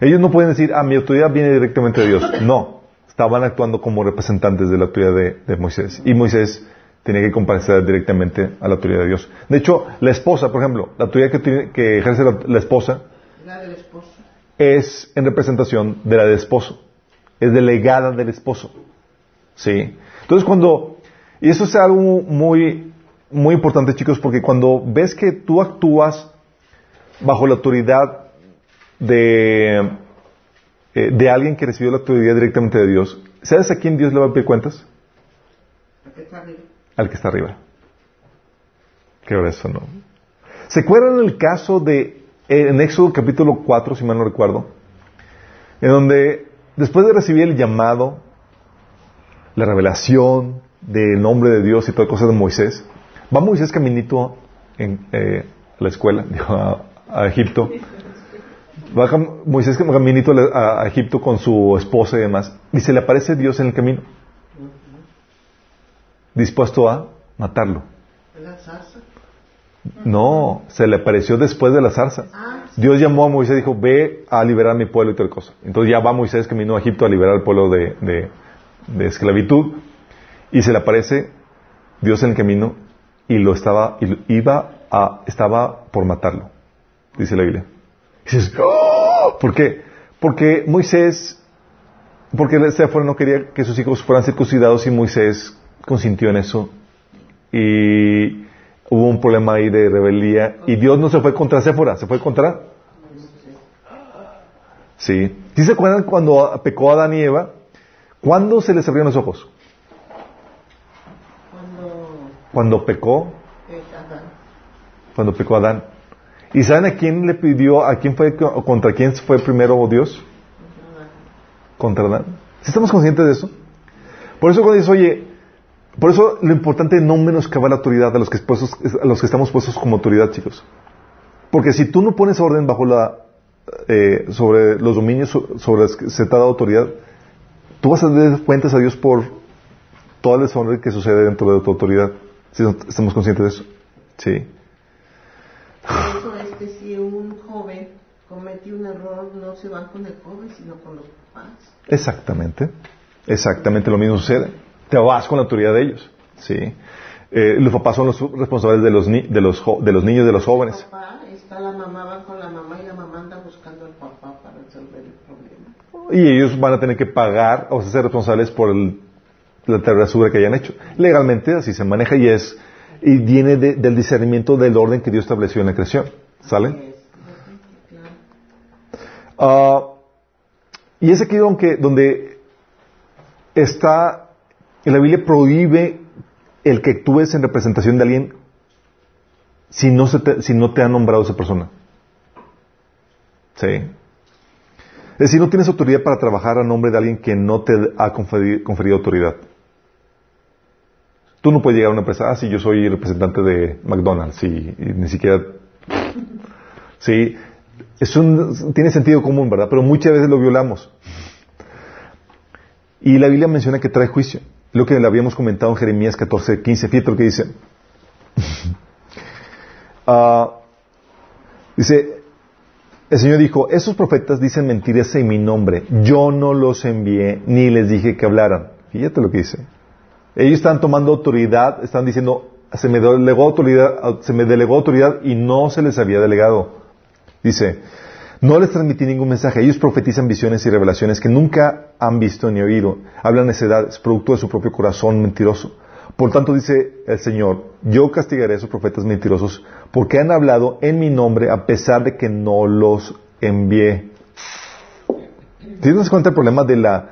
[SPEAKER 1] Ellos no pueden decir, ah, mi autoridad viene directamente de Dios. No estaban actuando como representantes de la autoridad de, Moisés. Y Moisés tenía que comparecer directamente a la autoridad de Dios. De hecho, la esposa, por ejemplo, la autoridad que, que ejerce la, esposa es en representación de la del esposo. Es delegada del esposo. ¿Sí? Entonces cuando, y eso es algo muy, muy importante chicos, porque cuando ves que tú actúas bajo la autoridad de, eh, de alguien que recibió la autoridad directamente de Dios, ¿sabes a quién Dios le va a pedir cuentas?
[SPEAKER 2] Al que está arriba.
[SPEAKER 1] Al que está arriba. Qué eso, ¿no? ¿Se acuerdan el caso de, en Éxodo capítulo 4, si mal no recuerdo, en donde después de recibir el llamado, la revelación del nombre de Dios y todas cosas de Moisés, va Moisés caminito en, eh, a la escuela, dijo, a, Egipto. Va Moisés caminito a, Egipto con su esposa y demás, y se le aparece Dios en el camino, dispuesto a matarlo.
[SPEAKER 2] ¿La?
[SPEAKER 1] No, se le apareció después de la zarza.
[SPEAKER 2] Ah,
[SPEAKER 1] Dios llamó a Moisés y dijo, ve a liberar a mi pueblo y tal cosa. Entonces ya va Moisés camino a Egipto a liberar al pueblo de, de- de esclavitud y se le aparece Dios en el camino y lo estaba, y lo- iba a, estaba por matarlo, dice la Biblia. Y dices, "Oh", ¿por qué? Porque Moisés, porque Séfora no quería que sus hijos fueran circuncidados y Moisés consintió en eso y hubo un problema ahí de rebeldía y Dios no se fue contra Séfora, se fue contra Sí. ¿Sí se acuerdan cuando pecó Adán y Eva? ¿Cuándo se les abrieron los ojos?
[SPEAKER 2] cuando
[SPEAKER 1] Cuando pecó, cuando pecó Adán. ¿Y saben a quién le pidió, a quién fue, contra quién fue primero Dios? Contra Adán. ¿Sí estamos conscientes de eso? Por eso cuando dices, oye, por eso lo importante es no menoscabar la autoridad a los que, a los que estamos puestos como autoridad, chicos. Porque si tú no pones orden bajo la, eh, sobre los dominios so- sobre los que se te ha dado autoridad, tú vas a dar cuentas a Dios por toda el desorden que sucede dentro de tu autoridad. ¿Sí ¿Estamos conscientes de eso? Sí.
[SPEAKER 2] Eso es que si un joven comete un error, no se van con el joven, sino con los papás.
[SPEAKER 1] Exactamente. Exactamente lo mismo sucede. Te vas con la autoridad de ellos. Sí. Eh, los papás son los responsables de los, ni- de, los de los niños, de los jóvenes.
[SPEAKER 2] Papá, está la mamá, van con la mamá y la mamá anda buscando al papá para resolver el problema.
[SPEAKER 1] Y ellos van a tener que pagar o ser responsables por el- la travesura que hayan hecho. Legalmente así se maneja y es y viene de- del discernimiento del orden que Dios estableció en la creación. ¿Sale? Ah, y es aquí donde, donde está, la Biblia prohíbe el que actúes en representación de alguien si no, te, ha nombrado esa persona. ¿Sí? Es decir, no tienes autoridad para trabajar a nombre de alguien que no te ha conferido, autoridad. Tú no puedes llegar a una empresa, ah, sí, yo soy representante de McDonald's, y, y ni siquiera... Sí, es un, tiene sentido común, ¿verdad? Pero muchas veces lo violamos. Y la Biblia menciona que trae juicio. Lo que le habíamos comentado en Jeremías 14, 15. Fíjate lo que dice. Ah, dice, el Señor dijo, esos profetas dicen mentiras en mi nombre. Yo no los envié ni les dije que hablaran. Fíjate lo que dice. Ellos están tomando autoridad, están diciendo, se me delegó autoridad, se me delegó autoridad y no se les había delegado. Dice, no les transmití ningún mensaje. Ellos profetizan visiones y revelaciones que nunca han visto ni oído. Hablan necedades, producto de su propio corazón mentiroso. Por tanto, dice el Señor, yo castigaré a esos profetas mentirosos porque han hablado en mi nombre a pesar de que no los envié. ¿Te das cuenta el problema de la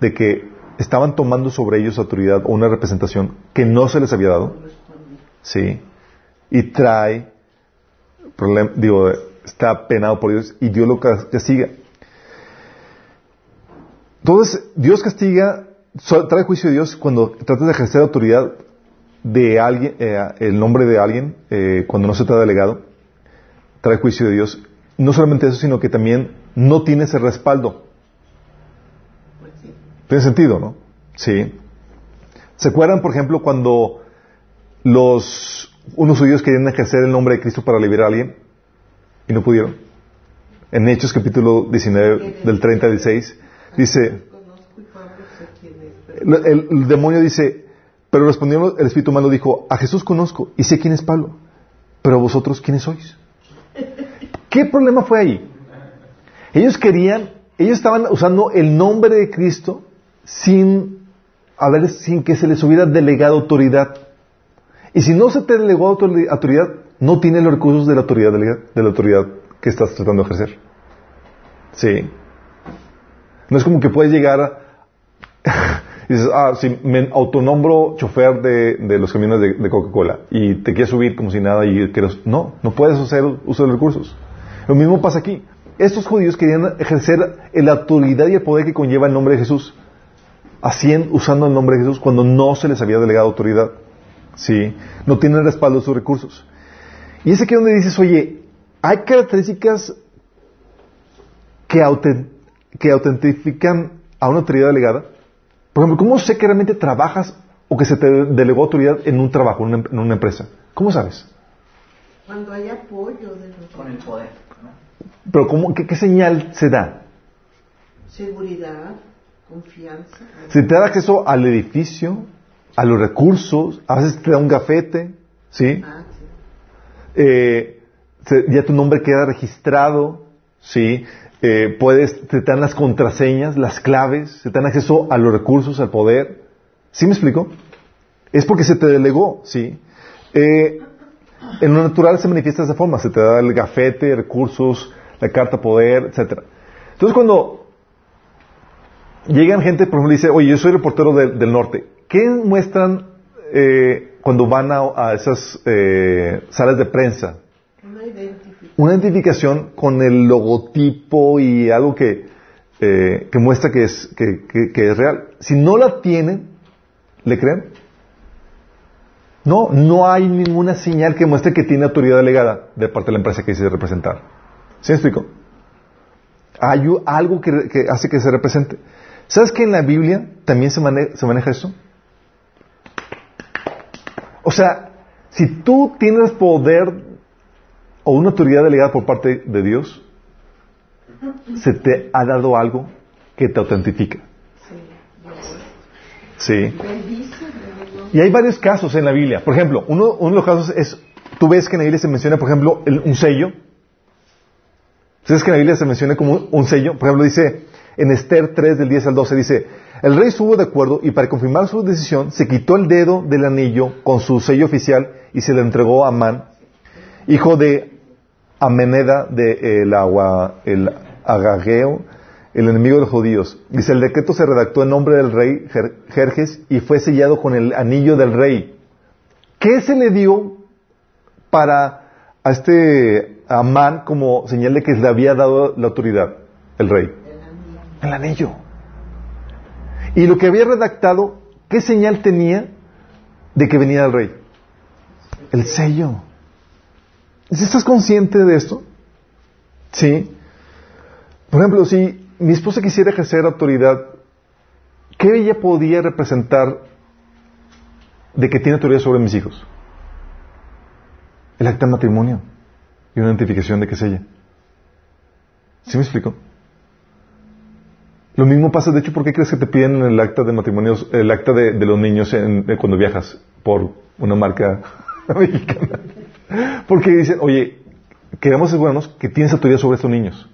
[SPEAKER 1] de que estaban tomando sobre ellos autoridad o una representación que no se les había dado? Sí. Y trae problem- digo, está penado por Dios y Dios lo cas- castiga. Entonces, Dios castiga, trae juicio de Dios cuando tratas de ejercer autoridad de alguien, eh, el nombre de alguien, eh, cuando no se te ha delegado, trae juicio de Dios. No solamente eso, sino que también no tienes el respaldo.
[SPEAKER 2] Pues sí.
[SPEAKER 1] Tiene sentido, ¿no? Sí. ¿Se acuerdan, por ejemplo, cuando los unos judíos querían ejercer el nombre de Cristo para liberar a alguien y no pudieron? En Hechos capítulo 19 del 30 al 16 dice, el, el- el demonio dice, pero respondiendo el espíritu humano dijo, a Jesús conozco y sé quién es Pablo, pero vosotros quiénes sois. ¿Qué problema fue ahí? Ellos querían, ellos estaban usando el nombre de Cristo sin haber, sin que se les hubiera delegado autoridad. Y si no se te delegó autori- autoridad, no tienes los recursos de la autoridad de la autoridad que estás tratando de ejercer. Sí. No es como que puedes llegar y dices, ah, sí, me autonombro chofer de, los camiones de, Coca-Cola y te quieres subir como si nada y quieres... No, no puedes hacer uso de los recursos. Lo mismo pasa aquí. estos judíos querían ejercer la autoridad y el poder que conlleva el nombre de Jesús, haciendo, usando el nombre de Jesús cuando no se les había delegado autoridad. ¿Sí? No tienen respaldo de sus recursos. Y es aquí donde dices, oye, hay características que, que autentifican a una autoridad delegada. Por ejemplo, ¿cómo sé que realmente trabajas o que se te delegó autoridad en un trabajo, en una, empresa? ¿Cómo sabes?
[SPEAKER 2] Cuando hay apoyo de
[SPEAKER 3] los Con el poder.
[SPEAKER 1] Pero ¿cómo, qué, señal se da?
[SPEAKER 2] Seguridad, confianza.
[SPEAKER 1] Se te da acceso al edificio, a los recursos, a veces te da un gafete, ¿sí? Ah, eh, ya tu nombre queda registrado, ¿sí? Eh, puedes, te dan las contraseñas, las claves, te dan acceso a los recursos, al poder. ¿Sí me explico? Es porque se te delegó, ¿sí? Eh, en lo natural se manifiesta de esa forma, se te da el gafete, recursos, la carta poder, etcétera. Entonces cuando llegan gente, por ejemplo, dice, oye, yo soy reportero del norte, ¿qué muestran eh, cuando van a, esas eh, salas de prensa?
[SPEAKER 2] Una identificación.
[SPEAKER 1] Una identificación con el logotipo y algo que, eh, que muestra que es, que, que es real. Si no la tienen, ¿le creen? No, no hay ninguna señal que muestre que tiene autoridad delegada de parte de la empresa que dice representar. ¿Sí me explico? Hay algo que, hace que se represente. ¿Sabes que en la Biblia también se, se maneja eso? O sea, si tú tienes poder o una autoridad delegada por parte de Dios, se te ha dado algo que te autentifica. Sí. Y hay varios casos en la Biblia. Por ejemplo, uno, de los casos es, tú ves que en la Biblia se menciona, por ejemplo, un sello. ¿Sabes que en la Biblia se menciona como un sello? Por ejemplo, dice en Esther 3 del 10 al 12, dice, el rey estuvo de acuerdo y para confirmar su decisión se quitó el dedo del anillo con su sello oficial y se le entregó a Amán, hijo de Ameneda de el, agua, el Agageo, el enemigo de los judíos. Dice, el decreto se redactó en nombre del rey Jerjes y fue sellado con el anillo del rey. ¿Qué se le dio para a este Amán como señal de que le había dado la autoridad? El rey. El anillo. Y lo que había redactado, ¿qué señal tenía de que venía el rey? El sello. ¿Estás consciente de esto? Sí. Por ejemplo, si mi esposa quisiera ejercer autoridad, ¿qué ella podía representar de que tiene autoridad sobre mis hijos? El acta de matrimonio y una identificación de que es ella. ¿Sí me explico? Lo mismo pasa, de hecho, ¿por qué crees que te piden el acta de matrimonio, el acta de, los niños cuando viajas por una marca mexicana? Porque dicen, oye, queremos que tienes autoridad sobre estos niños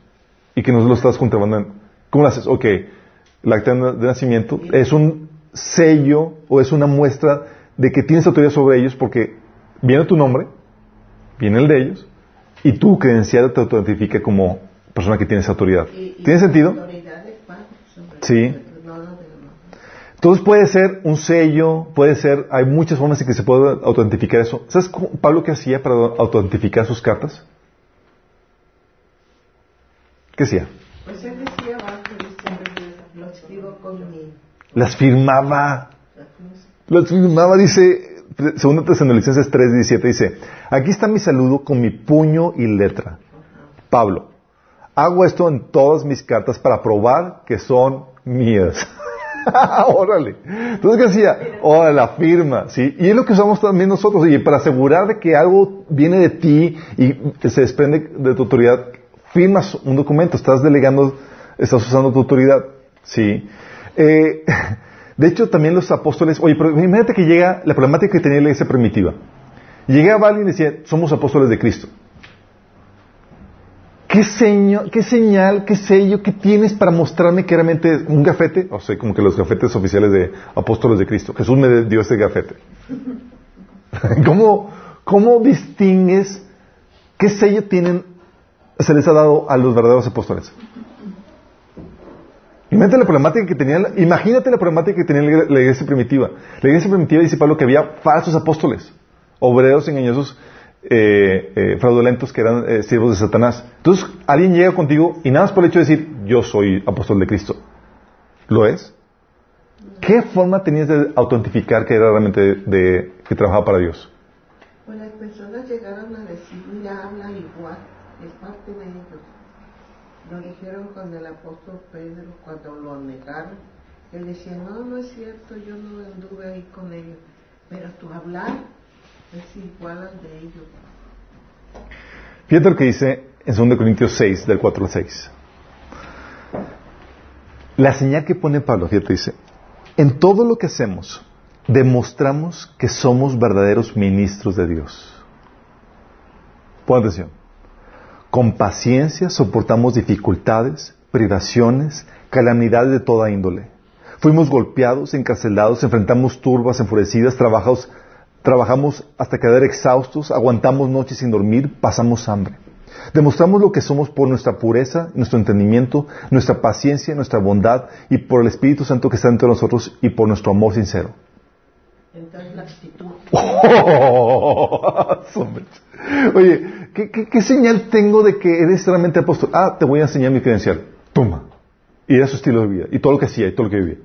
[SPEAKER 1] y que no lo estás contrabandando. ¿Cómo lo haces? Ok, el acta de nacimiento es un sello o es una muestra de que tienes autoridad sobre ellos porque viene tu nombre, viene el de ellos, y tu credencial te identifica como persona que tienes autoridad. ¿Tiene sentido? Sí. Entonces puede ser un sello, puede ser, hay muchas formas en que se puede autentificar eso. ¿Sabes Pablo qué hacía para autentificar sus cartas? ¿Qué hacía?
[SPEAKER 2] Pues él decía abajo, lo escribo con mi...
[SPEAKER 1] Las firmaba. Las firmaba, dice, segunda Tesalonicenses 3, 17, dice, aquí está mi saludo con mi puño y letra. Pablo, hago esto en todas mis cartas para probar que son mías. Órale. Entonces, ¿qué hacía? Oh, la firma, ¿sí? Y es lo que usamos también nosotros, y para asegurar de que algo viene de ti y se desprende de tu autoridad, firmas un documento, estás delegando, estás usando tu autoridad. Sí. Eh, de hecho, también los apóstoles, oye, pero imagínate que llega la problemática que tenía la iglesia primitiva. Llegaba alguien y decía, somos apóstoles de Cristo. ¿Qué, ¿Qué señal, qué sello, qué tienes para mostrarme que realmente un gafete? O sea, como que los gafetes oficiales de apóstoles de Cristo. Jesús me dio ese gafete. ¿Cómo, ¿Cómo distingues qué sello tienen se les ha dado a los verdaderos apóstoles. Imagínate la problemática que tenía, imagínate la problemática que tenía la iglesia primitiva. La iglesia primitiva dice Pablo que había falsos apóstoles, obreros engañosos eh, eh, fraudulentos que eran eh, siervos de Satanás. Entonces, alguien llega contigo y nada más por el hecho de decir, yo soy apóstol de Cristo. ¿Lo es? ¿Qué forma tenías de autentificar que era realmente de, que trabajaba para Dios?
[SPEAKER 2] Pues las personas llegaron a decir, mira, habla igual, es parte de ellos. Lo dijeron con el apóstol Pedro cuando lo negaron. Él decía, no, no es cierto, yo no anduve ahí con ellos. Pero tu hablar es igual al de ellos.
[SPEAKER 1] Fíjate lo que dice en 2 Corintios 6, del 4 al 6. La señal que pone Pablo, fíjate, dice, en todo lo que hacemos, demostramos que somos verdaderos ministros de Dios. Pon atención. Con paciencia soportamos dificultades, privaciones, calamidades de toda índole. Fuimos golpeados, encarcelados, enfrentamos turbas enfurecidas, trabajamos, trabajamos hasta quedar exhaustos, aguantamos noches sin dormir, pasamos hambre. Demostramos lo que somos por nuestra pureza, nuestro entendimiento, nuestra paciencia, nuestra bondad y por el Espíritu Santo que está entre nosotros y por nuestro amor sincero.
[SPEAKER 2] Entonces la actitud.
[SPEAKER 1] Oye, ¿qué, ¿qué, qué, señal tengo de que eres realmente apóstol? Ah, te voy a enseñar mi credencial. Toma. Y era su estilo de vida. Y todo lo que hacía y todo lo que vivía.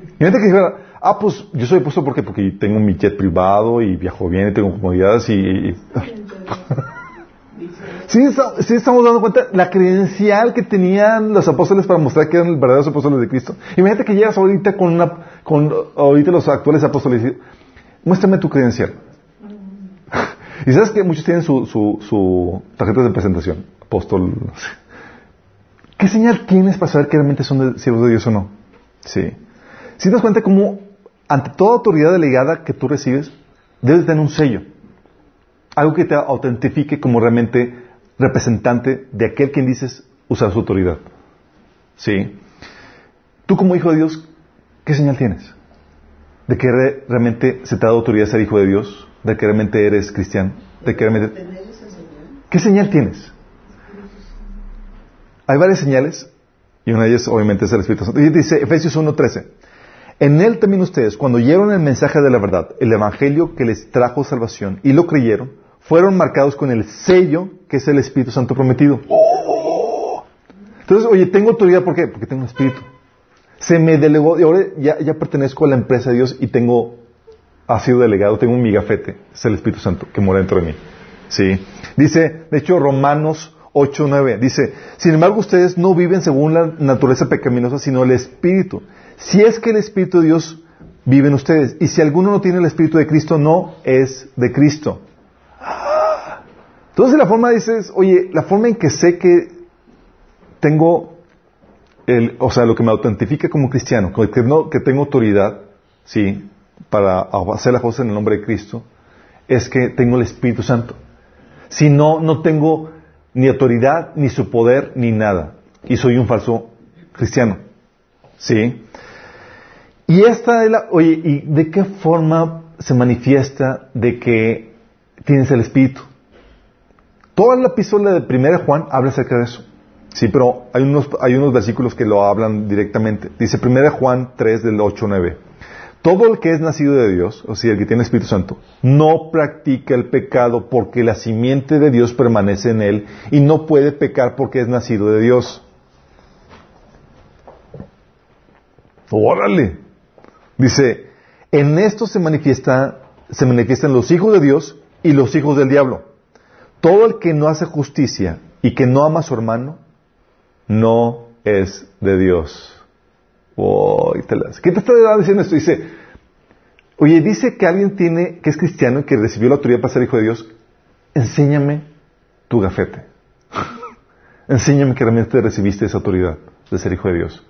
[SPEAKER 1] Imagínate que dijera, ah, pues yo soy apóstol ¿por qué? porque tengo mi jet privado y viajo bien y tengo comodidades y... y... Sí, sí, estamos dando cuenta la credencial que tenían los apóstoles para mostrar que eran verdaderos apóstoles de Cristo. Imagínate que llegas ahorita con una, con ahorita los actuales apóstoles y dices, muéstrame tu credencial. y sabes que muchos tienen su, su, su tarjeta de presentación, apóstol. ¿Qué señal tienes para saber que realmente son de, siervos de Dios o no? Sí. Si te das cuenta cómo ante toda autoridad delegada que tú recibes, debes tener un sello. Algo que te autentifique como realmente representante de aquel quien dices usar su autoridad. ¿Sí? Tú como hijo de Dios, ¿qué señal tienes? ¿De que realmente se te ha dado autoridad ser hijo de Dios? ¿De que realmente eres cristiano? ¿De que realmente... ¿Qué señal tienes? Hay varias señales y una de ellas obviamente es el Espíritu Santo. Y dice Efesios 1.13. En él también ustedes, cuando oyeron el mensaje de la verdad, el Evangelio que les trajo salvación y lo creyeron, fueron marcados con el sello que es el Espíritu Santo prometido. Entonces, oye, tengo autoridad, ¿por qué? Porque tengo un Espíritu. Se me delegó, y ahora ya, ya pertenezco a la empresa de Dios y tengo, ha sido delegado, tengo un migafete, es el Espíritu Santo que mora dentro de mí. Sí. Dice, de hecho, Romanos 8, 9, dice, sin embargo ustedes no viven según la naturaleza pecaminosa, sino el Espíritu. Si es que el Espíritu de Dios vive en ustedes, y si alguno no tiene el Espíritu de Cristo, no es de Cristo. Entonces la forma dices, oye, la forma en que sé que tengo, el, o sea, lo que me autentifica como cristiano, que, no, que tengo autoridad, sí, para hacer las cosas en el nombre de Cristo, es que tengo el Espíritu Santo. Si no, no tengo ni autoridad, ni su poder, ni nada. Y soy un falso cristiano. ¿Sí? Y esta es la, oye, ¿y de qué forma se manifiesta de que tienes el Espíritu? Toda la epístola de 1 Juan habla acerca de eso. Sí, pero hay unos, hay unos versículos que lo hablan directamente. Dice 1 Juan 3 del 8 9. Todo el que es nacido de Dios, o sea, el que tiene Espíritu Santo, no practica el pecado porque la simiente de Dios permanece en él y no puede pecar porque es nacido de Dios. Órale. Dice, en esto se manifiesta, se manifiestan los hijos de Dios y los hijos del diablo. Todo el que no hace justicia y que no ama a su hermano, no es de Dios. ¿Qué te está diciendo esto? Dice, oye, dice que alguien tiene, que es cristiano y que recibió la autoridad para ser hijo de Dios. Enséñame tu gafete. Enséñame que realmente recibiste esa autoridad de ser hijo de Dios.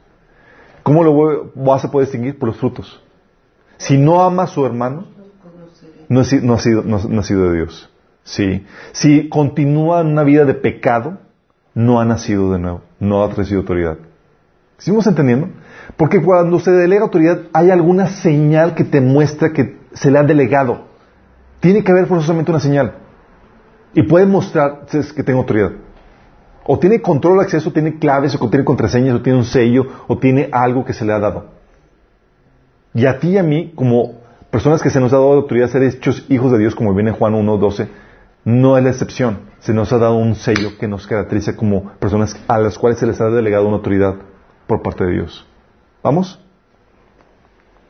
[SPEAKER 1] ¿Cómo lo vas a poder distinguir? Por los frutos. Si no ama a su hermano, no, ha sido, no ha sido de Dios. Sí. Si continúa en una vida de pecado, no ha nacido de nuevo, no ha recibido autoridad. ¿Seguimos entendiendo? Porque cuando se delega autoridad hay alguna señal que te muestra que se le ha delegado. Tiene que haber forzosamente una señal. Y puede mostrar que tengo autoridad. O tiene control de acceso, tiene claves, o tiene contraseñas, o tiene un sello, o tiene algo que se le ha dado. Y a ti y a mí, como personas que se nos ha dado autoridad a ser hechos hijos de Dios, como viene en Juan 1, 12, no es la excepción. Se nos ha dado un sello que nos caracteriza como personas a las cuales se les ha delegado una autoridad por parte de Dios. ¿Vamos?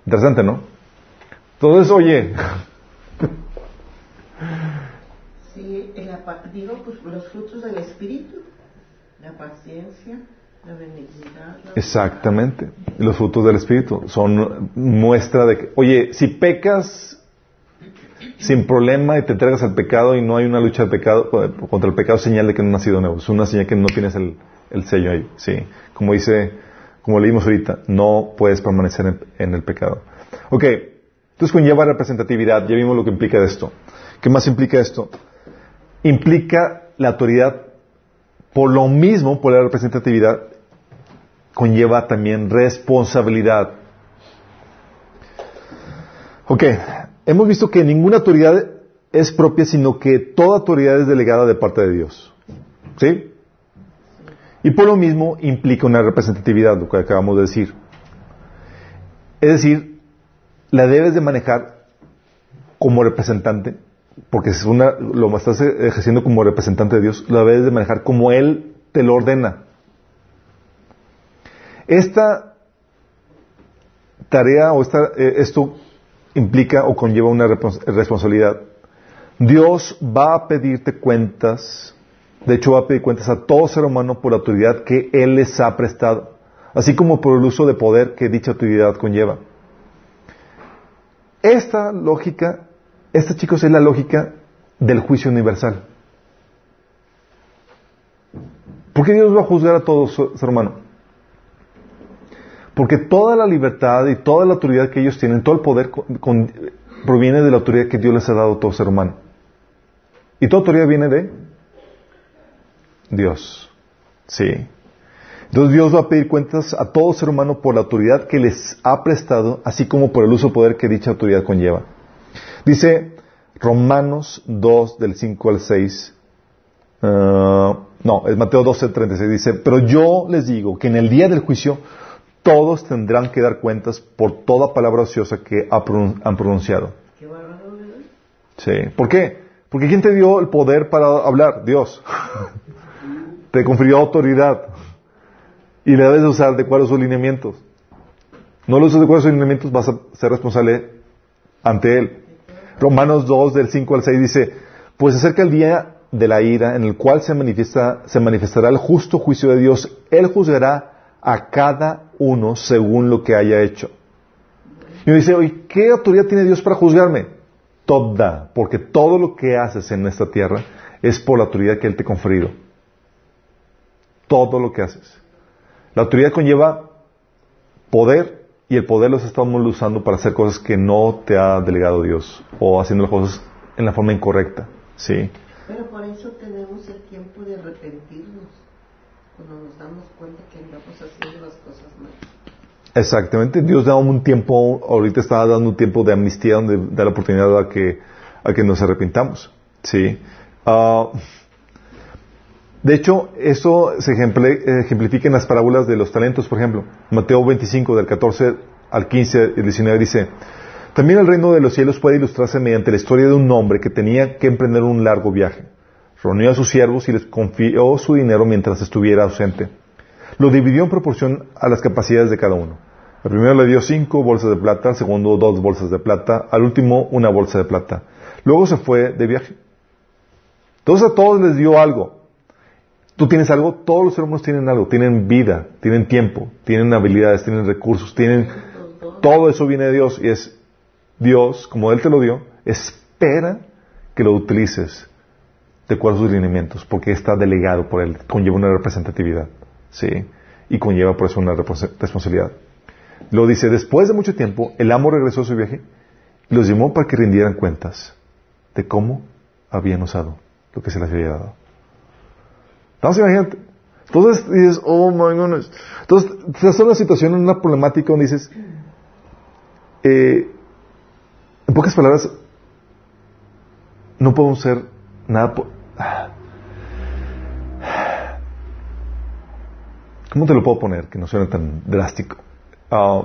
[SPEAKER 1] Interesante, ¿no? Entonces, oye.
[SPEAKER 2] Sí, el digo, pues los frutos del Espíritu, la paciencia, la benignidad,
[SPEAKER 1] Exactamente. Los frutos del Espíritu son muestra de que, oye, si pecas sin problema y te entregas al pecado y no hay una lucha de pecado, contra el pecado, señal de que no has nacido nuevo. Es una señal que no tienes el, el sello ahí. Sí. Como dice, como leímos ahorita, no puedes permanecer en, en el pecado. Ok. Entonces conlleva representatividad. Ya vimos lo que implica esto. ¿Qué más implica esto? Implica la autoridad por lo mismo, por la representatividad, conlleva también responsabilidad. Ok, hemos visto que ninguna autoridad es propia, sino que toda autoridad es delegada de parte de Dios. ¿Sí? Y por lo mismo implica una representatividad, lo que acabamos de decir. Es decir, la debes de manejar como representante, porque es una, lo estás ejerciendo como representante de Dios, la debes de manejar como Él te lo ordena. Esta tarea o esta, eh, esto implica o conlleva una responsabilidad. Dios va a pedirte cuentas, de hecho va a pedir cuentas a todo ser humano por la autoridad que Él les ha prestado, así como por el uso de poder que dicha autoridad conlleva. Esta lógica, esta chicos es la lógica del juicio universal. ¿Por qué Dios va a juzgar a todo ser humano? Porque toda la libertad y toda la autoridad que ellos tienen, todo el poder proviene de la autoridad que Dios les ha dado a todo ser humano. Y toda autoridad viene de Dios. Sí. Entonces Dios va a pedir cuentas a todo ser humano por la autoridad que les ha prestado, así como por el uso de poder que dicha autoridad conlleva. Dice Romanos 2 del 5 al 6. ah, no, es Mateo 12, 36. Dice, pero yo les digo que en el día del juicio todos tendrán que dar cuentas por toda palabra ociosa que han pronunciado. Sí. ¿Por qué? Porque ¿quién te dio el poder para hablar? Dios. te confirió autoridad. Y le debes de usar de acuerdo a sus lineamientos. No lo usas de acuerdo a sus lineamientos, vas a ser responsable ante Él. Romanos 2, del 5 al 6 dice, pues acerca el día de la ira en el cual se, manifiesta, se manifestará el justo juicio de Dios. Él juzgará a cada uno según lo que haya hecho. Y uno dice, oye, ¿qué autoridad tiene Dios para juzgarme? Toda, porque todo lo que haces en esta tierra es por la autoridad que Él te ha conferido. Todo lo que haces. La autoridad conlleva poder y el poder los estamos usando para hacer cosas que no te ha delegado Dios o haciendo las cosas en la forma incorrecta. Sí.
[SPEAKER 2] Pero por eso tenemos el tiempo de arrepentirnos, cuando nos damos cuenta que andamos haciendo las cosas mal.
[SPEAKER 1] Exactamente. Dios da un tiempo, ahorita está dando un tiempo de amnistía donde da la oportunidad a que, a que nos arrepintamos. Sí. Ah, de hecho, eso se ejemplifica en las parábolas de los talentos, por ejemplo. Mateo 25, del 14 al 15 y 19 dice, también el reino de los cielos puede ilustrarse mediante la historia de un hombre que tenía que emprender un largo viaje. Reunió a sus siervos y les confió su dinero mientras estuviera ausente. Lo dividió en proporción a las capacidades de cada uno. Al primero le dio cinco bolsas de plata, al segundo dos bolsas de plata, al último una bolsa de plata. Luego se fue de viaje. Entonces a todos les dio algo. Tú tienes algo, todos los seres humanos tienen algo, tienen vida, tienen tiempo, tienen habilidades, tienen recursos, tienen... Todo eso viene de Dios y es Dios, como Él te lo dio, espera que lo utilices de acuerdo a sus lineamientos, porque está delegado por Él, conlleva una representatividad, ¿sí? Y conlleva por eso una responsabilidad. Lo dice, después de mucho tiempo, el amo regresó a su viaje y los llamó para que rindieran cuentas de cómo habían usado lo que se les había dado. Entonces, imagínate. Entonces dices, oh my goodness. Entonces, te hace una situación, una problemática donde dices, eh, en pocas palabras, no podemos ser nada. po- ¿Cómo te lo puedo poner que no suene tan drástico? Ah,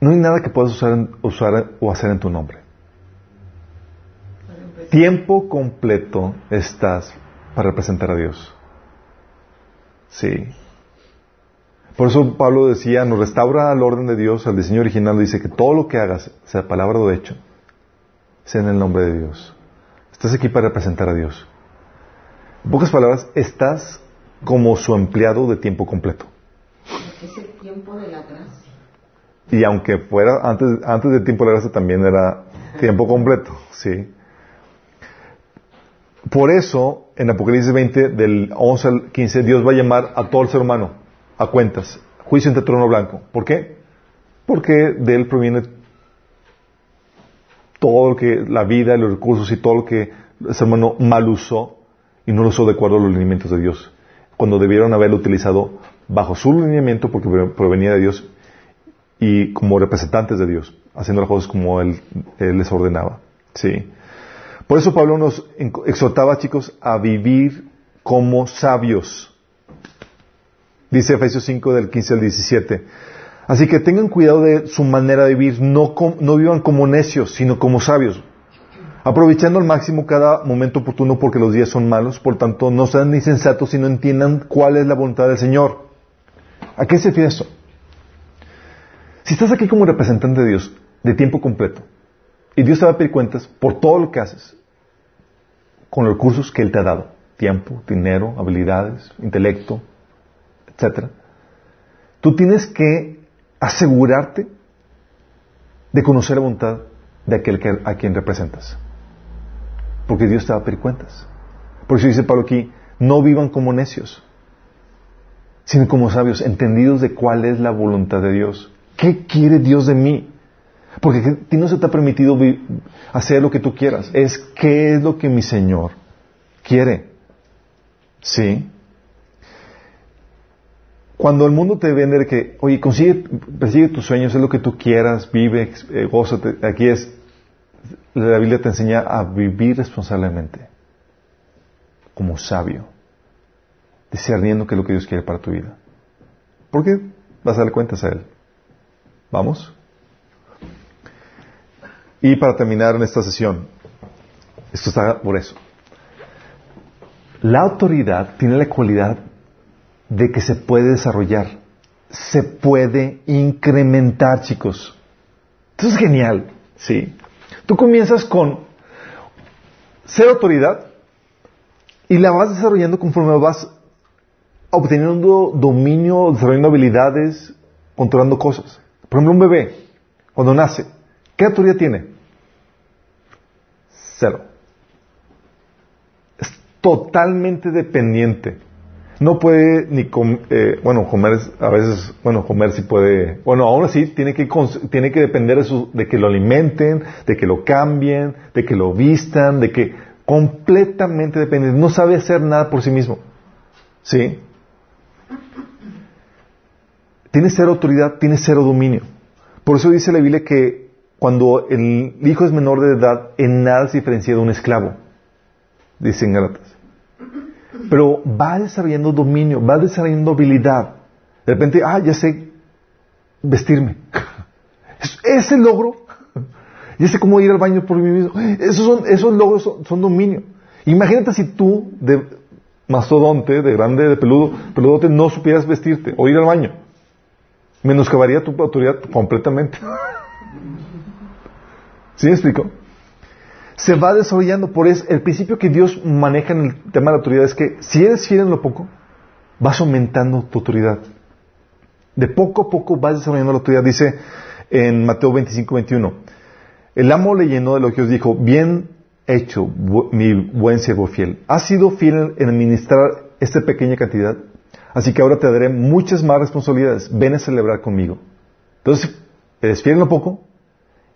[SPEAKER 1] no hay nada que puedas usar, usar o hacer en tu nombre. Tiempo completo estás para representar a Dios. Sí. Por eso Pablo decía, nos restaura al orden de Dios, al diseño original, dice que todo lo que hagas, sea palabra o hecho, sea en el nombre de Dios. Estás aquí para representar a Dios. En pocas palabras, estás como su empleado de tiempo completo.
[SPEAKER 2] Es el tiempo de la gracia.
[SPEAKER 1] Y aunque fuera antes, antes del tiempo de la gracia también era tiempo completo, sí. Por eso, en Apocalipsis 20, del 11 al 15, Dios va a llamar a todo el ser humano a cuentas. Juicio entre trono blanco. ¿Por qué? Porque de él proviene todo lo que, la vida, los recursos y todo lo que el ser humano mal usó y no lo usó de acuerdo a los lineamientos de Dios. Cuando debieron haberlo utilizado bajo su lineamiento porque provenía de Dios y como representantes de Dios, haciendo las cosas como él, él les ordenaba. Sí. Por eso Pablo nos exhortaba, chicos, a vivir como sabios. Dice Efesios 5 del 15 al 17. Así que tengan cuidado de su manera de vivir, no, no vivan como necios, sino como sabios, aprovechando al máximo cada momento oportuno porque los días son malos, por tanto no sean ni sensatos, sino entiendan cuál es la voluntad del Señor. ¿A qué se refiere eso? Si estás aquí como representante de Dios de tiempo completo y Dios te va a pedir cuentas por todo lo que haces, con los recursos que Él te ha dado. Tiempo, dinero, habilidades, intelecto, etc. Tú tienes que asegurarte de conocer la voluntad de aquel a quien representas. Porque Dios te va a pedir cuentas. Por eso dice Pablo aquí, no vivan como necios, sino como sabios, entendidos de cuál es la voluntad de Dios. ¿Qué quiere Dios de mí? Porque a ti no se te ha permitido hacer lo que tú quieras. Es qué es lo que mi Señor quiere. ¿Sí? Cuando el mundo te vende que, oye, consigue, persigue tus sueños, es lo que tú quieras, vive, eh. Aquí es, la Biblia te enseña a vivir responsablemente, como sabio, discerniendo qué es lo que Dios quiere para tu vida. ¿Por qué vas a darle cuentas a Él? ¿Vamos? Y para terminar en esta sesión, esto está por eso. La autoridad tiene la cualidad de que se puede desarrollar, se puede incrementar, chicos. Esto es genial, ¿sí? Tú comienzas con ser autoridad y la vas desarrollando conforme vas obteniendo dominio, desarrollando habilidades, controlando cosas. Por ejemplo, un bebé, cuando nace, ¿qué autoridad tiene? Cero. Es totalmente dependiente. No puede ni comer, eh, bueno, comer a veces, bueno, comer sí puede, bueno, aún así tiene que, tiene que depender de, de que lo alimenten, de que lo cambien, de que lo vistan, de que completamente depende, no sabe hacer nada por sí mismo. ¿Sí? Tiene cero autoridad, tiene cero dominio. Por eso dice la Biblia que cuando el hijo es menor de edad, en nada se diferencia de un esclavo, dicen Gálatas. Pero va desarrollando dominio, va desarrollando habilidad. De repente, ah, ya sé vestirme. Ese logro, ya sé cómo ir al baño por mí mismo. Esos, son, esos logros son, dominio. Imagínate si tú, de mastodonte, de grande, de peludo, peludote, no supieras vestirte o ir al baño. Menoscabaría tu autoridad completamente. ¿Sí me explico? Se va desarrollando. Por eso, el principio que Dios maneja en el tema de la autoridad es que si eres fiel en lo poco, vas aumentando tu autoridad. De poco a poco vas desarrollando la autoridad. Dice en Mateo 25, 21. El amo le llenó de elogios, dijo, bien hecho, mi buen siervo fiel. Has sido fiel en administrar esta pequeña cantidad, así que ahora te daré muchas más responsabilidades. Ven a celebrar conmigo. Entonces, eres fiel en lo poco,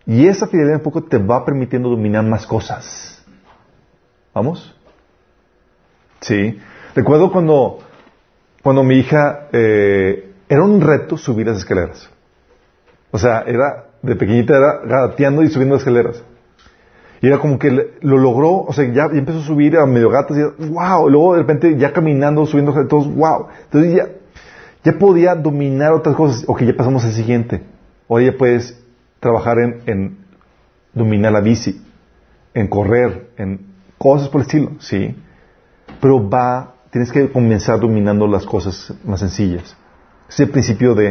[SPEAKER 1] y esa fidelidad un poco te va permitiendo dominar más cosas. ¿Vamos? Sí. Recuerdo cuando, cuando mi hija, eh, era un reto subir las escaleras. O sea, era, de pequeñita era gateando y subiendo las escaleras. Y era como que lo logró, o sea, ya, empezó a subir a medio gatas y wow, luego de repente ya caminando, subiendo todos, wow. Entonces ya, ya podía dominar otras cosas. Ok, ya pasamos al siguiente. Ya puedes trabajar en, dominar la bici. en correr, en cosas por el estilo, sí. Pero va, tienes que comenzar dominando las cosas más sencillas. Es el principio de,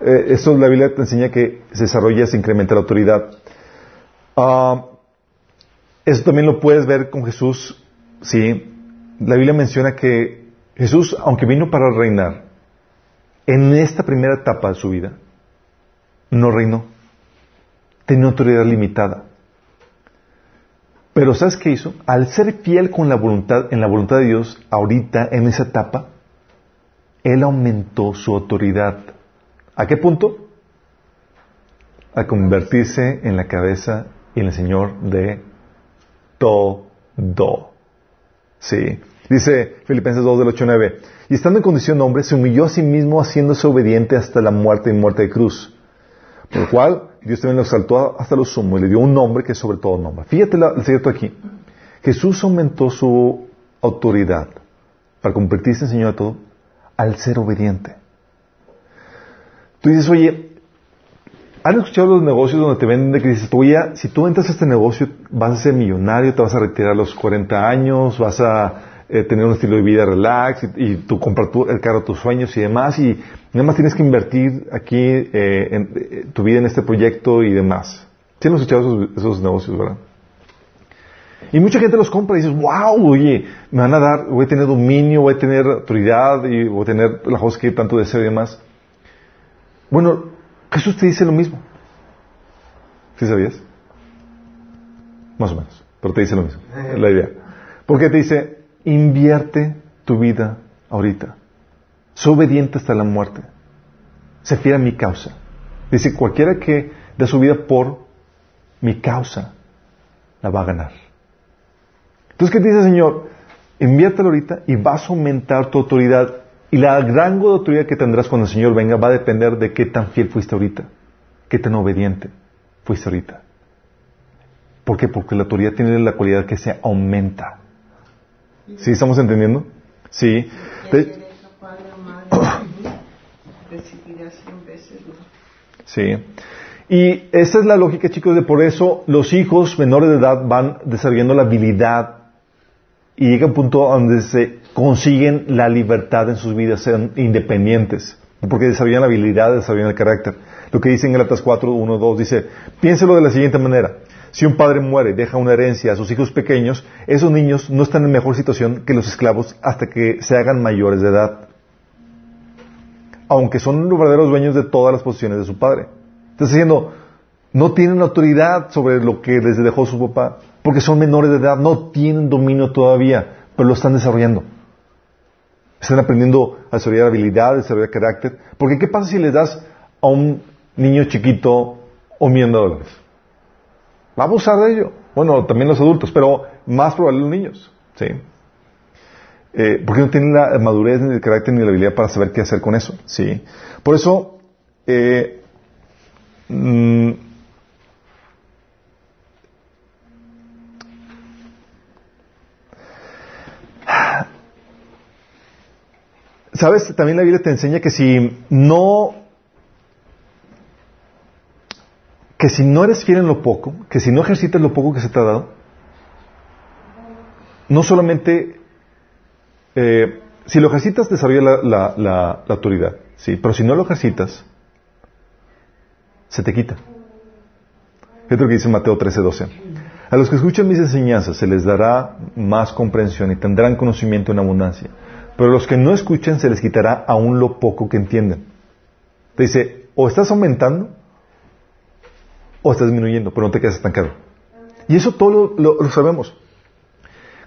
[SPEAKER 1] eh, esto la Biblia te enseña que se desarrolla, se incrementa la autoridad. Ah, eso también lo puedes ver con Jesús, sí. La Biblia menciona que Jesús, aunque vino para reinar, en esta primera etapa de su vida, no reinó. Tenía autoridad limitada. Pero ¿sabes qué hizo? Al ser fiel con la voluntad, en la voluntad de Dios, ahorita, en esa etapa, Él aumentó su autoridad. ¿A qué punto? A convertirse en la cabeza y en el Señor de todo. Sí. Dice Filipenses 2 del 8 9. Y estando en condición de hombre, se humilló a sí mismo haciéndose obediente hasta la muerte y muerte de cruz. Por lo cual, Dios también lo exaltó hasta lo sumo y le dio un nombre que es sobre todo nombre. Fíjate el secreto aquí. Jesús aumentó su autoridad para convertirse en Señor de todo al ser obediente. Tú dices, oye, ¿han escuchado los negocios donde te venden de que dices, oye, si tú entras a este negocio vas a ser millonario, te vas a retirar a los 40 años, vas a eh, tener un estilo de vida relax y, tú compras el carro tus sueños y demás y nada más tienes que invertir aquí eh, eh, tu vida en este proyecto y demás. ¿Sí han escuchado esos, negocios, verdad? Y mucha gente los compra y dices, wow, oye, me van a dar, voy a tener dominio, voy a tener autoridad y voy a tener las cosas que tanto deseo y demás. Bueno, Jesús te dice lo mismo. ¿Sí sabías? Más o menos, pero te dice lo mismo, es la idea. Porque te dice, Invierte tu vida ahorita. Sé obediente hasta la muerte. Se fiera a mi causa. Dice, cualquiera que dé su vida por mi causa, la va a ganar. Entonces, ¿qué dice el Señor? Inviértelo ahorita y vas a aumentar tu autoridad. Y la gran de autoridad que tendrás cuando el Señor venga va a depender de qué tan fiel fuiste ahorita, qué tan obediente fuiste ahorita. ¿Por qué? Porque la autoridad tiene la cualidad que se aumenta. ¿Sí estamos entendiendo? Sí. Sí. Y esa es la lógica, chicos, de por eso los hijos menores de edad van desarrollando la habilidad y llega un punto donde se consiguen la libertad en sus vidas, sean independientes, porque desarrollan la habilidad, desarrollan el carácter. Lo que dice en Galatas 4, 1, 2, dice, piénselo de la siguiente manera. Si un padre muere y deja una herencia a sus hijos pequeños, esos niños no están en mejor situación que los esclavos hasta que se hagan mayores de edad. Aunque son los verdaderos dueños de todas las posiciones de su padre. Está diciendo, no tienen autoridad sobre lo que les dejó su papá, porque son menores de edad, no tienen dominio todavía, pero lo están desarrollando. Están aprendiendo a desarrollar habilidades, a desarrollar carácter. Porque ¿qué pasa si les das a un niño chiquito un millón de dólares? Va a abusar de ello. Bueno, también los adultos, pero más probable los niños. ¿sí? Eh, porque no tienen la madurez, ni el carácter, ni la habilidad para saber qué hacer con eso. ¿sí? Por eso, eh, mm, ¿Sabes? También la Biblia te enseña que si no que si no eres fiel en lo poco, que si no ejercitas lo poco que se te ha dado, no solamente, eh, si lo ejercitas desarrolla la, la, autoridad, sí, pero si no lo ejercitas, se te quita. Es lo que dice Mateo 13:12. A los que escuchan mis enseñanzas se les dará más comprensión y tendrán conocimiento en abundancia. Pero a los que no escuchan se les quitará aún lo poco que entienden. Te dice, o estás aumentando o estás disminuyendo, pero no te quedas estancado. Y eso todo lo, sabemos.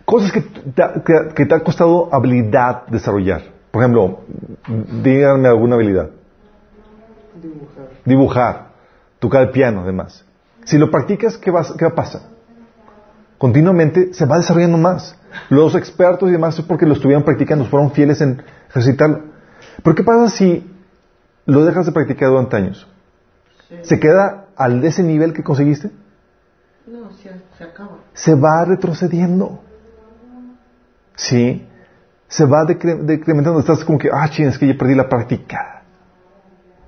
[SPEAKER 1] Cosas que te, ha costado habilidad desarrollar. Por ejemplo, díganme alguna habilidad. Dibujar. Dibujar. Tocar el piano, además. Si lo practicas, ¿qué va, ¿qué va a pasar? Continuamente se va desarrollando más. Los expertos y demás es porque lo estuvieron practicando, fueron fieles en ejercitarlo. Pero ¿qué pasa si lo dejas de practicar durante años? ¿Se queda al de ese nivel que conseguiste?
[SPEAKER 2] No, se, se acaba.
[SPEAKER 1] Se va retrocediendo. Sí. Se va decrementando. Estás como que, ah, ching, es que ya perdí la práctica.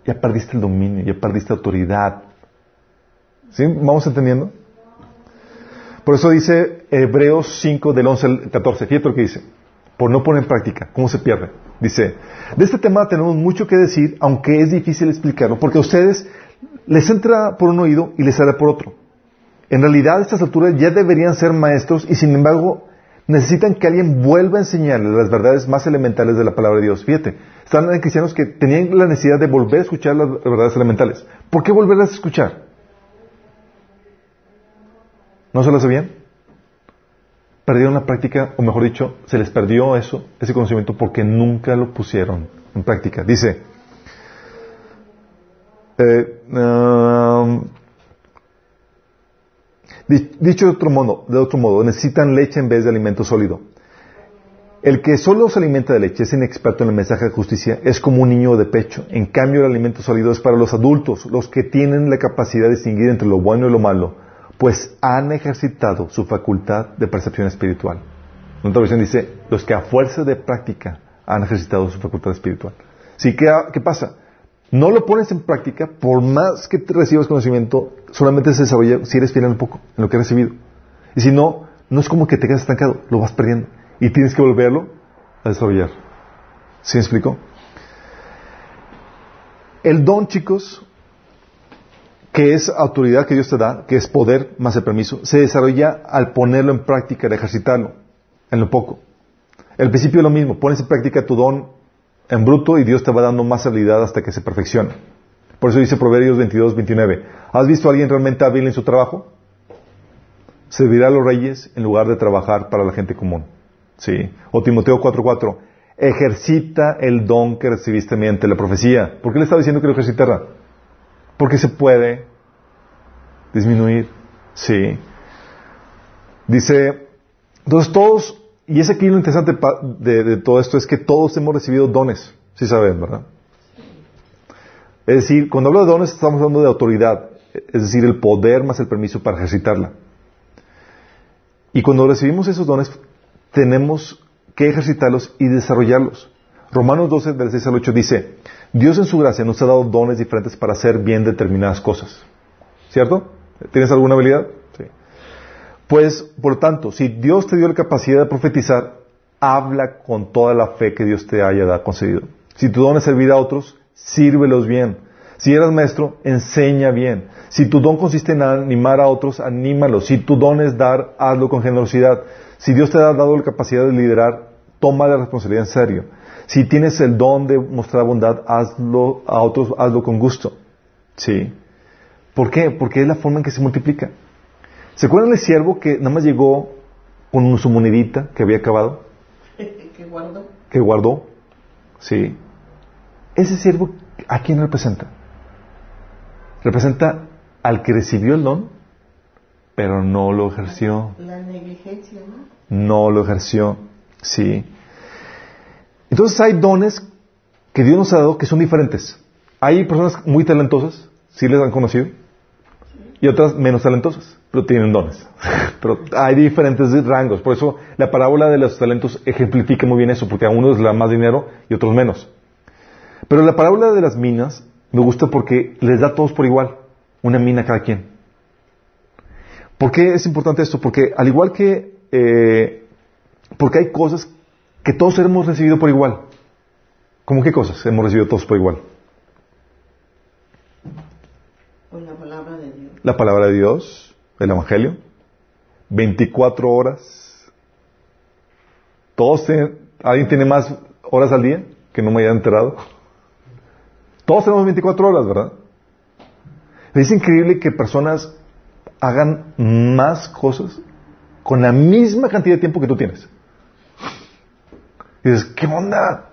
[SPEAKER 1] Ya perdiste el dominio, ya perdiste autoridad. ¿Sí? ¿Vamos entendiendo? Por eso dice Hebreos 5 del 11 al 14. Fíjate lo que dice. Por no poner en práctica. ¿Cómo se pierde? Dice, de este tema tenemos mucho que decir, aunque es difícil explicarlo, porque ustedes les entra por un oído y les sale por otro. En realidad, a estas alturas ya deberían ser maestros y sin embargo necesitan que alguien vuelva a enseñarles las verdades más elementales de la palabra de Dios. Fíjate, están cristianos que tenían la necesidad de volver a escuchar las verdades elementales. ¿Por qué volverlas a escuchar? ¿No se las sabían? Perdieron la práctica, o mejor dicho, se les perdió eso, ese conocimiento, porque nunca lo pusieron en práctica. Dice, eh, dicho de otro, modo, de otro modo, necesitan leche en vez de alimento sólido. El que solo se alimenta de leche es inexperto en el mensaje de justicia, es como un niño de pecho. En cambio, el alimento sólido es para los adultos, los que tienen la capacidad de distinguir entre lo bueno y lo malo, pues han ejercitado su facultad de percepción espiritual. En otra versión dice, los que a fuerza de práctica han ejercitado su facultad espiritual. Sí, ¿qué, qué pasa? No lo pones en práctica, por más que te recibas conocimiento, solamente se desarrolla si eres fiel un poco, en lo que has recibido. Y si no, no es como que te quedas estancado, lo vas perdiendo. Y tienes que volverlo a desarrollar. ¿Sí me explico? El don, chicos, que es autoridad que Dios te da, que es poder más el permiso, se desarrolla al ponerlo en práctica, al ejercitarlo, en lo poco. El principio es lo mismo, pones en práctica tu don en bruto y Dios te va dando más habilidad hasta que se perfeccione. Por eso dice Proverbios 22, 29. ¿Has visto a alguien realmente hábil en su trabajo? Servirá a los reyes en lugar de trabajar para la gente común. Sí. O Timoteo 4:4. Ejercita el don que recibiste mediante la profecía. ¿Por qué le está diciendo que lo ejercitara? Porque se puede disminuir. Sí. Dice, entonces todos y es aquí lo interesante de, todo esto es que todos hemos recibido dones, si saben, ¿verdad? Es decir, cuando hablo de dones estamos hablando de autoridad, es decir, el poder más el permiso para ejercitarla. Y cuando recibimos esos dones, tenemos que ejercitarlos y desarrollarlos. Romanos 12, del 6 al 8 dice, Dios en su gracia nos ha dado dones diferentes para hacer bien determinadas cosas. ¿Cierto? ¿Tienes alguna habilidad? Pues, por tanto, si Dios te dio la capacidad de profetizar, habla con toda la fe que Dios te haya concedido. Si tu don es servir a otros, sírvelos bien. Si eres maestro, enseña bien. Si tu don consiste en animar a otros, anímalos. Si tu don es dar, hazlo con generosidad. Si Dios te ha dado la capacidad de liderar, toma la responsabilidad en serio. Si tienes el don de mostrar bondad, hazlo a otros, hazlo con gusto. ¿Sí? ¿Por qué? Porque es la forma en que se multiplica. ¿Se acuerdan del siervo que nada más llegó con su monedita que había acabado?
[SPEAKER 2] que guardó.
[SPEAKER 1] Que guardó. Sí. Ese siervo, ¿a quién representa? Representa al que recibió el don, pero no lo ejerció.
[SPEAKER 2] La negligencia, ¿no?
[SPEAKER 1] No lo ejerció. Sí. Entonces hay dones que Dios nos ha dado que son diferentes. Hay personas muy talentosas, ¿sí les han conocido? Y otras menos talentosas pero tienen dones. pero hay diferentes rangos. Por eso la parábola de los talentos ejemplifica muy bien eso, porque a unos les da más dinero y otros menos. Pero la parábola de las minas me gusta porque les da a todos por igual, una mina a cada quien. ¿Por qué es importante esto? Porque al igual que, eh, porque hay cosas que todos hemos recibido por igual. ¿Cómo qué cosas hemos recibido todos por igual?
[SPEAKER 2] Pues la palabra de Dios.
[SPEAKER 1] La palabra de Dios, el Evangelio, 24 horas. Todos ¿Alguien tiene más horas al día que no me haya enterado? Todos tenemos 24 horas, ¿verdad? Es increíble que personas hagan más cosas con la misma cantidad de tiempo que tú tienes. Y dices, ¿qué onda?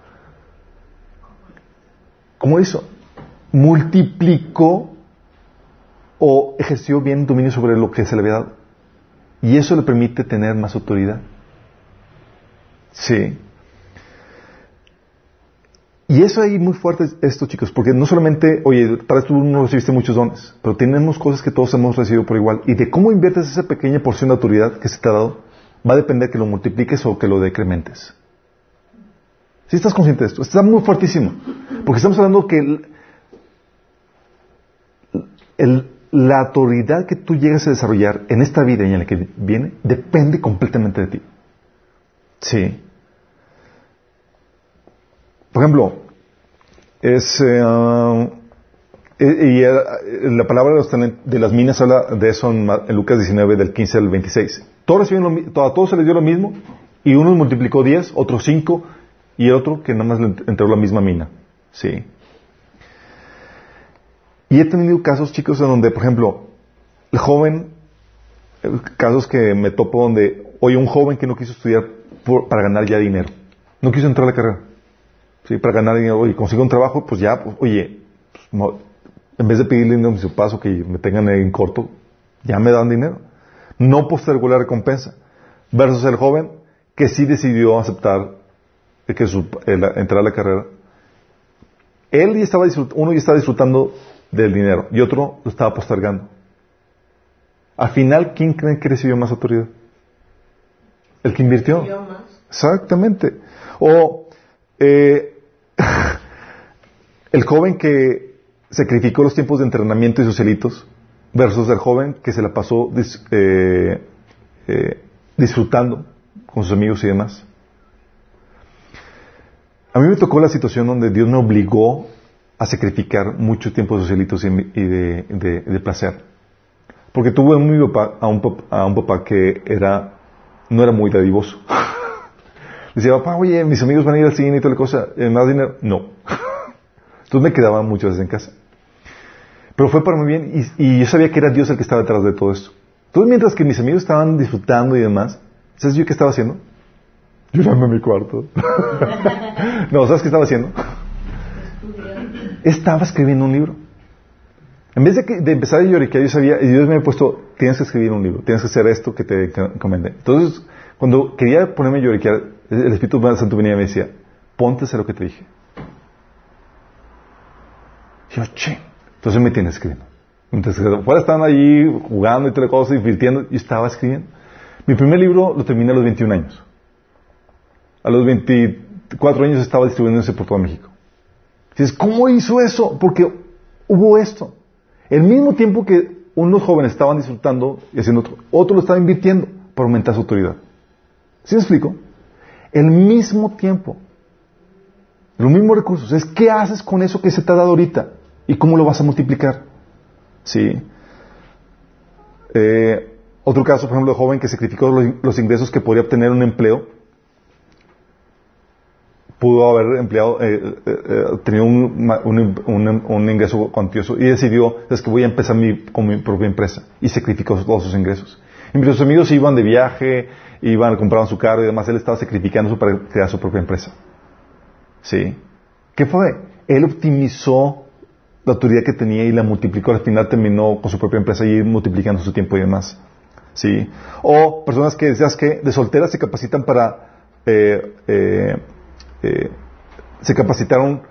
[SPEAKER 1] ¿Cómo hizo? Multiplicó o ejerció bien dominio sobre lo que se le había dado. Y eso le permite tener más autoridad. Sí. Y eso ahí muy fuerte esto, chicos, porque no solamente, oye, tal vez tú no recibiste muchos dones, pero tenemos cosas que todos hemos recibido por igual. Y de cómo inviertes esa pequeña porción de autoridad que se te ha dado, va a depender que lo multipliques o que lo decrementes. Si estás consciente de esto, está muy fuertísimo. Porque estamos hablando que el, la autoridad que tú llegas a desarrollar en esta vida y en la que viene depende completamente de ti. Sí. Por ejemplo, es, ah, y, eh, la palabra de, los las minas habla de eso en, Lucas 19, del 15 al 26. Todos, recibieron a todos se les dio lo mismo, y uno multiplicó 10, otros 5, y el otro que nada más le ent- entregó la misma mina. Sí. Y he tenido casos, chicos, en donde, por ejemplo, el joven, eh, casos que me topo donde, oye, un joven que no quiso estudiar para ganar ya dinero. No quiso entrar a la carrera. Sí, para ganar dinero. Oye, consigo un trabajo, pues ya, pues, oye, pues, en vez de pedirle dinero a su paso que me tengan en corto, ya me dan dinero. No postergó la recompensa. Versus el joven que sí decidió aceptar eh, que su, el- entrar a la carrera. Él ya estaba uno ya estaba disfrutando del dinero y otro lo estaba postergando. Al final, ¿quién creen que recibió más autoridad? El que invirtió.
[SPEAKER 2] Más.
[SPEAKER 1] Exactamente. O eh, el joven que sacrificó los tiempos de entrenamiento y sus celitos versus el joven que se la pasó dis- eh, eh, disfrutando con sus amigos y demás. A mí me tocó la situación donde Dios me obligó a sacrificar mucho tiempo de sus celitos y, de, de- de placer. Porque tuve un, mi papá- a, un, pap- a un papá que era, no era muy dadivoso. Decía, papá, oye, mis amigos van a ir al cine y toda la cosa, ¿eh, ¿más dinero? No. Entonces me quedaba muchas veces en casa. Pero fue para muy bien y, y yo sabía que era Dios el que estaba detrás de todo esto. Entonces mientras que mis amigos estaban disfrutando y demás, ¿sabes yo qué estaba haciendo? Llorando en mi cuarto. no, ¿sabes qué estaba haciendo? Estaba escribiendo un libro. En vez de, empezar a lloriquear, yo sabía, y Dios me había puesto, tienes que escribir un libro, tienes que hacer esto que te encomendé. Entonces, cuando quería ponerme a lloriquear, el Espíritu Santo venía y me decía, ponte a hacer lo que te dije. Y yo, che. Entonces me tienes escribiendo. Entonces, fuera estaban allí jugando y toda la cosa, divirtiendo, y estaba escribiendo. Mi primer libro lo terminé a los 21 años. A los 24 años estaba distribuyéndose por todo México. Dices, ¿cómo hizo eso? Porque hubo esto. El mismo tiempo que unos jóvenes estaban disfrutando y haciendo otro, otro lo estaba invirtiendo para aumentar su autoridad. ¿Sí me explico? El mismo tiempo. Los mismos recursos. Es qué haces con eso que se te ha dado ahorita y cómo lo vas a multiplicar. Sí. Eh, otro caso, por ejemplo, de joven que sacrificó los, los ingresos que podría obtener un empleo pudo haber empleado, eh, eh, eh, tenido un, ma- un, ingreso cuantioso y decidió, es que voy a empezar mi, con mi propia empresa y sacrificó todos sus ingresos. Y sus amigos iban de viaje, iban, compraban su carro y demás, él estaba sacrificando eso para crear su propia empresa. ¿Sí? ¿Qué fue? Él optimizó la autoridad que tenía y la multiplicó. Al final terminó con su propia empresa y multiplicando su tiempo y demás. ¿Sí? O personas que decías que de solteras se capacitan para eh, eh, eh, se capacitaron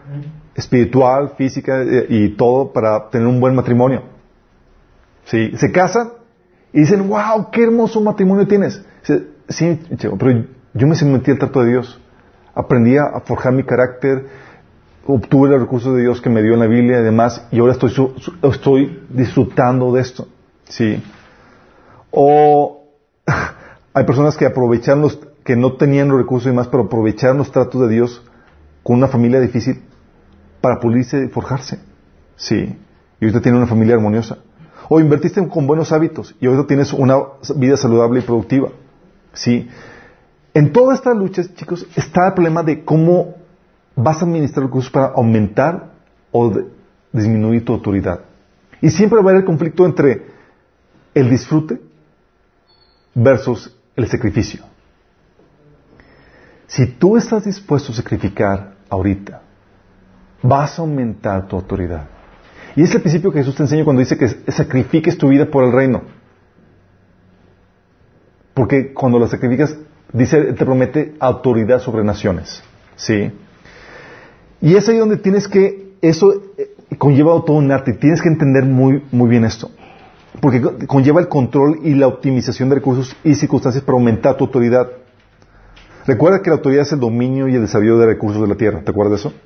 [SPEAKER 1] espiritual, física eh, y todo para tener un buen matrimonio. ¿Sí? Se casan y dicen, wow, qué hermoso matrimonio tienes. Sí, pero yo me sometí al trato de Dios. Aprendí a forjar mi carácter, obtuve los recursos de Dios que me dio en la Biblia y demás, y ahora estoy, estoy disfrutando de esto. ¿Sí? O hay personas que aprovecharon los, que no tenían los recursos y demás, pero aprovecharon los tratos de Dios con una familia difícil para pulirse y forjarse. Sí. Y ahorita tiene una familia armoniosa. O invertiste con buenos hábitos y ahorita tienes una vida saludable y productiva. Sí. En todas estas luchas, chicos, está el problema de cómo vas a administrar recursos para aumentar o disminuir tu autoridad. Y siempre va a haber el conflicto entre el disfrute versus el sacrificio. Si tú estás dispuesto a sacrificar ahorita, vas a aumentar tu autoridad. Y es el principio que Jesús te enseña cuando dice que sacrifiques tu vida por el reino. Porque cuando lo sacrificas, dice, te promete autoridad sobre naciones. ¿Sí? Y es ahí donde tienes que, eso eh, conlleva todo un arte, tienes que entender muy, muy bien esto. Porque co- conlleva el control y la optimización de recursos y circunstancias para aumentar tu autoridad. Recuerda que la autoridad es el dominio y el desarrollo de recursos de la tierra, ¿te acuerdas de eso?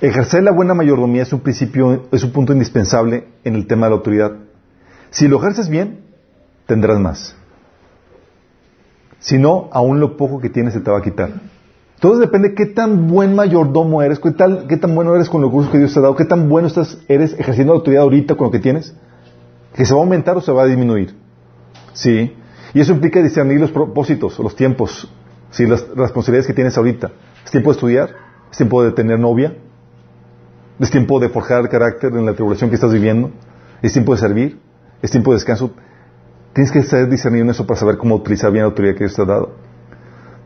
[SPEAKER 1] Ejercer la buena mayordomía es un principio, es un punto indispensable en el tema de la autoridad. Si lo ejerces bien, tendrás más. Si no, aún lo poco que tienes se te va a quitar. Entonces depende qué tan buen mayordomo eres, qué tan bueno eres con los recursos que Dios te ha dado, qué tan bueno estás, eres ejerciendo la autoridad ahorita con lo que tienes, que se va a aumentar o se va a disminuir. ¿Sí? Y eso implica discernir los propósitos, los tiempos, ¿sí? las responsabilidades que tienes ahorita. ¿Es tiempo de estudiar? ¿Es tiempo de tener novia? ¿Es tiempo de forjar el carácter en la tribulación que estás viviendo? ¿Es tiempo de servir? ¿Es tiempo de descanso? Tienes que estar discerniendo eso para saber cómo utilizar bien la autoridad que Dios te ha dado.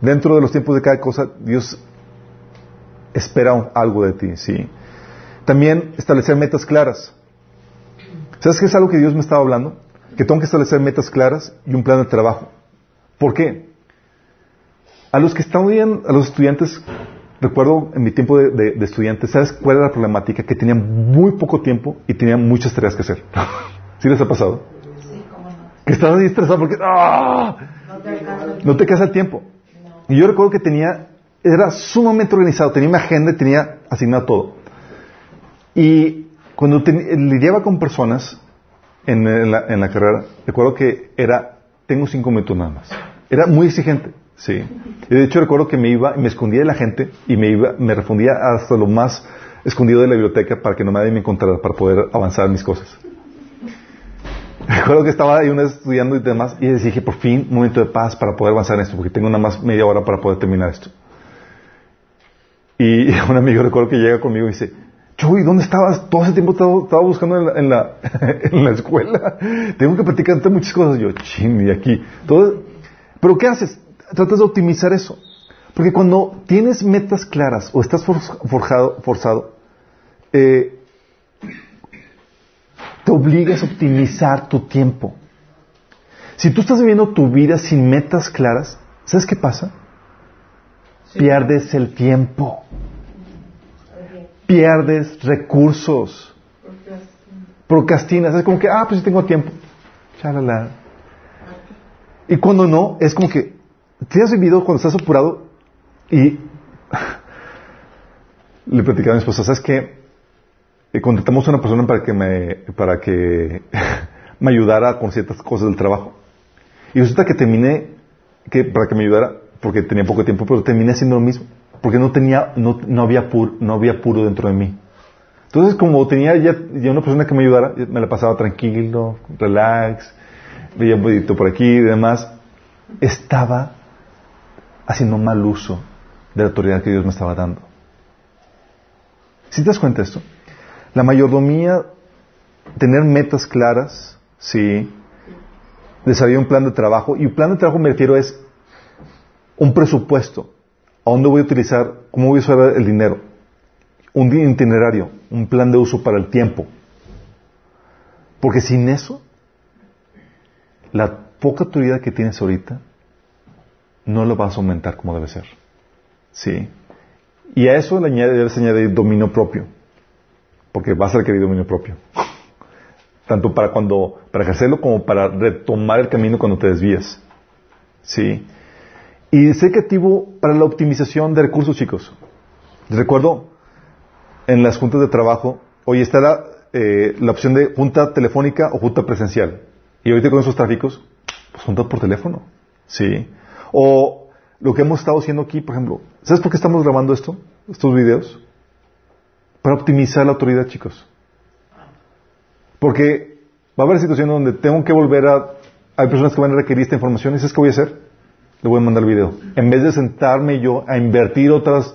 [SPEAKER 1] Dentro de los tiempos de cada cosa, Dios espera algo de ti, ¿sí? También establecer metas claras. ¿Sabes qué es algo que Dios me estaba hablando? Que tengo que establecer metas claras y un plan de trabajo. ¿Por qué? A los que estudian, a los estudiantes, recuerdo en mi tiempo de, de, estudiante, ¿sabes cuál era la problemática? Que tenían muy poco tiempo y tenían muchas tareas que hacer. ¿Sí les ha pasado?
[SPEAKER 4] Sí, cómo no.
[SPEAKER 1] Que estaban estresados porque ¡ah!
[SPEAKER 4] No te
[SPEAKER 1] no te el tiempo.
[SPEAKER 4] No.
[SPEAKER 1] Y yo recuerdo que tenía, era sumamente organizado, tenía una agenda y tenía asignado todo. Y cuando lidiaba con personas en la, en la carrera, recuerdo que era, tengo cinco minutos nada más. Era muy exigente, sí. Y de hecho recuerdo que me iba, me escondía de la gente y me iba, me refundía hasta lo más escondido de la biblioteca para que no nadie me encontrara para poder avanzar mis cosas. Recuerdo que estaba ahí una vez estudiando y demás y dije, por fin, momento de paz para poder avanzar en esto, porque tengo nada más media hora para poder terminar esto. Y un amigo recuerdo que llega conmigo y dice, Chuy, ¿dónde estabas? Todo ese tiempo estaba, buscando en la, en, la, escuela. Tengo que platicarte muchas cosas. Yo, ching, y aquí. Todo, Pero ¿qué haces? Tratas de optimizar eso. Porque cuando tienes metas claras o estás for- forjado, forzado, eh, te obligas a optimizar tu tiempo. Si tú estás viviendo tu vida sin metas claras, ¿sabes qué pasa? Pierdes el tiempo. Pierdes recursos. Procrastinas. Es como que, ah, pues sí tengo tiempo. Chalala. Y cuando no, es como que te has vivido cuando estás apurado y le platicaba a mi esposa, ¿sabes qué? Eh, contratamos a una persona para que me, para que me ayudara con ciertas cosas del trabajo. Y resulta que terminé, que, para que me ayudara, porque tenía poco tiempo, pero terminé haciendo lo mismo. Porque no tenía, no, no había puro, no había puro dentro de mí. Entonces, como tenía ya, ya una persona que me ayudara, me la pasaba tranquilo, relax, veía un poquito por aquí y demás, estaba haciendo mal uso de la autoridad que Dios me estaba dando. ¿Sí te das cuenta de esto? La mayordomía, tener metas claras, sí, desarrollar un plan de trabajo, y un plan de trabajo me refiero es un presupuesto, a dónde voy a utilizar, cómo voy a usar el dinero, un itinerario, un plan de uso para el tiempo. Porque sin eso, la poca autoridad que tienes ahorita, no lo vas a aumentar como debe ser. ¿Sí? Y a eso le añade, debes añadir dominio propio. Porque vas a requerir dominio propio. Tanto para cuando, para ejercerlo como para retomar el camino cuando te desvías. ¿Sí? Y ser creativo para la optimización de recursos, chicos. Recuerdo en las juntas de trabajo, hoy está la, eh, la opción de junta telefónica o junta presencial. Y ahorita con esos tráficos, pues junta por teléfono. ¿Sí? O lo que hemos estado haciendo aquí, por ejemplo, ¿sabes por qué estamos grabando esto? Estos videos. Para optimizar la autoridad, chicos. Porque va a haber situaciones donde tengo que volver a... Hay personas que van a requerir esta información y ¿sabes qué voy a hacer? Le voy a mandar el video. En vez de sentarme yo a invertir otras,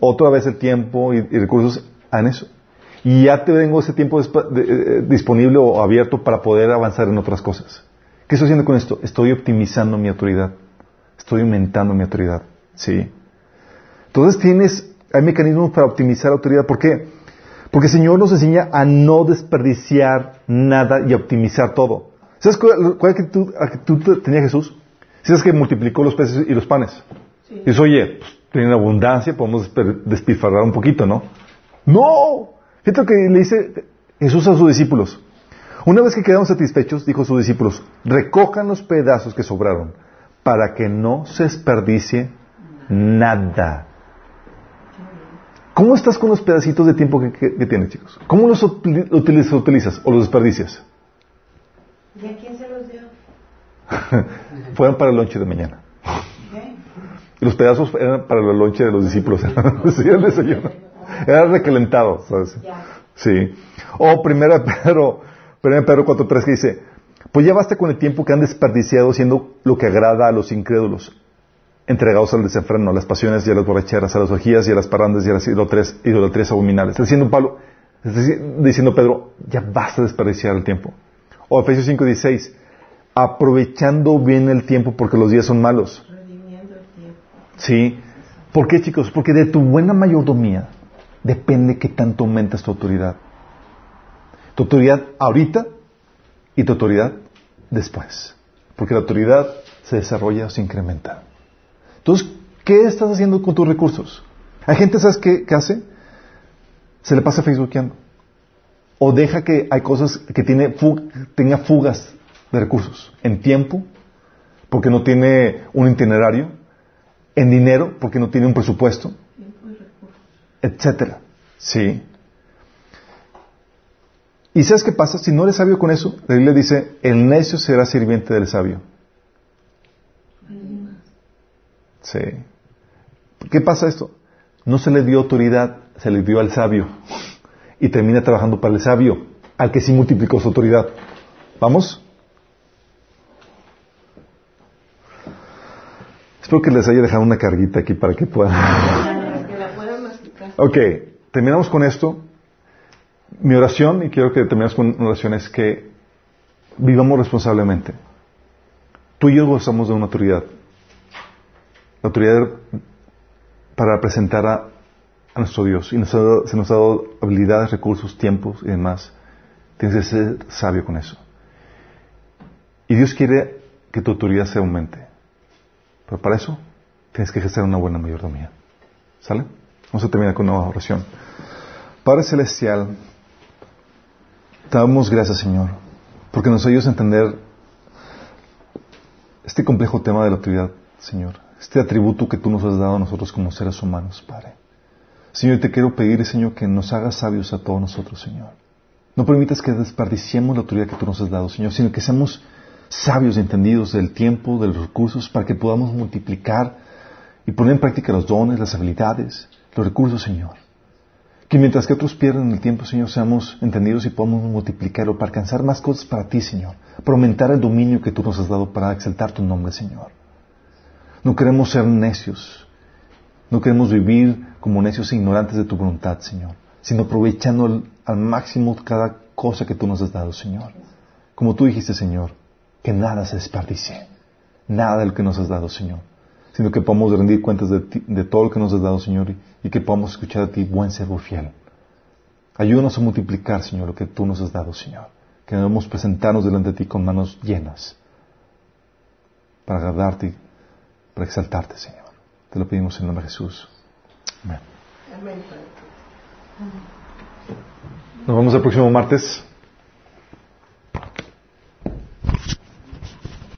[SPEAKER 1] otra vez el tiempo y, recursos en eso. Y ya tengo ese tiempo de- eh, disponible o abierto para poder avanzar en otras cosas. ¿Qué estoy haciendo con esto? Estoy optimizando mi autoridad. Estoy aumentando mi autoridad. ¿Sí? Entonces tienes, hay mecanismos para optimizar la autoridad. ¿Por qué? Porque el Señor nos enseña a no desperdiciar nada y a optimizar todo. ¿Sabes cuál, cuál actitud, actitud tenía Jesús? ¿Sabes que multiplicó los peces y los panes? Y dice, oye, pues, tienen abundancia, podemos despilfarrar un poquito, ¿no? ¡No! Fíjate lo que le dice Jesús a sus discípulos. Una vez que quedaron satisfechos, dijo a sus discípulos, recojan los pedazos que sobraron para que no se desperdicie nada. ¿Cómo estás con los pedacitos de tiempo que, que- que tienes, chicos? ¿Cómo los utili- utilizas, utilizas o los desperdicias?
[SPEAKER 4] ¿Y a quién se los dio?
[SPEAKER 1] Fueron para el lonche de mañana. Y los pedazos eran para el lonche de los discípulos. sí, el desayuno. Era recalentado, ¿sabes? Sí. O primera Pedro, primera Pedro 4.3 que dice, pues ya basta con el tiempo que han desperdiciado haciendo lo que agrada a los incrédulos, entregados al desenfreno, a las pasiones y a las borracheras, a las orgías y a las parrandas y a las idolatrías, abominables. Está diciendo Pablo, está diciendo Pedro, ya basta de desperdiciar el tiempo. O Efesios 5.16, aprovechando bien el tiempo porque los días son malos.
[SPEAKER 2] redimiendo el tiempo.
[SPEAKER 1] Sí. ¿Por qué, chicos? Porque de tu buena mayordomía depende que tanto aumentas tu autoridad. Tu autoridad ahorita y tu autoridad después. Porque la autoridad se desarrolla o se incrementa. Entonces, ¿qué estás haciendo con tus recursos? Hay gente, ¿sabes qué, qué hace? Se le pasa facebookeando. O deja que hay cosas que tiene fu- tenga fugas de recursos. En tiempo, porque no tiene un itinerario en dinero porque no tiene un presupuesto, etcétera. Sí. ¿Y sabes qué pasa? Si no eres sabio con eso, la Biblia dice, el necio será sirviente del sabio. Sí. ¿Qué pasa esto? No se le dio autoridad, se le dio al sabio. Y termina trabajando para el sabio, al que sí multiplicó su autoridad. ¿Vamos? Espero que les haya dejado una carguita aquí para que puedan. Ok, terminamos con esto. Mi oración, y quiero que terminemos con una oración, es que vivamos responsablemente. Tú y yo gozamos de una autoridad. La autoridad para presentar a, nuestro Dios. Y nos ha se nos ha dado habilidades, recursos, tiempos y demás. Tienes que ser sabio con eso. Y Dios quiere que tu autoridad se aumente. Pero para eso tienes que ejercer una buena mayordomía. ¿Sale? Vamos a terminar con una oración. Padre Celestial, damos gracias, Señor, porque nos ayudas a entender este complejo tema de la autoridad, Señor. Este atributo que tú nos has dado a nosotros como seres humanos, Padre. Señor, te quiero pedir, Señor, que nos hagas sabios a todos nosotros, Señor. No permitas que desperdiciemos la autoridad que tú nos has dado, Señor, sino que seamos sabios y entendidos del tiempo, de los recursos, para que podamos multiplicar y poner en práctica los dones, las habilidades, los recursos, Señor. Que mientras que otros pierden el tiempo, Señor, seamos entendidos y podamos multiplicarlo para alcanzar más cosas para ti, Señor. Para aumentar el dominio que tú nos has dado para exaltar tu nombre, Señor. No queremos ser necios. No queremos vivir como necios e ignorantes de tu voluntad, Señor. Sino aprovechando al, máximo cada cosa que tú nos has dado, Señor. Como tú dijiste, Señor, que nada se desperdicie. Nada de lo que nos has dado, Señor sino que podamos rendir cuentas de, ti, de todo lo que nos has dado, Señor, y que podamos escuchar a ti, buen servo fiel. Ayúdanos a multiplicar, Señor, lo que tú nos has dado, Señor. Que debemos presentarnos delante de ti con manos llenas para agradarte, para exaltarte, Señor. Te lo pedimos en el nombre de Jesús. Amén.
[SPEAKER 2] Amén.
[SPEAKER 1] Nos vemos el próximo martes.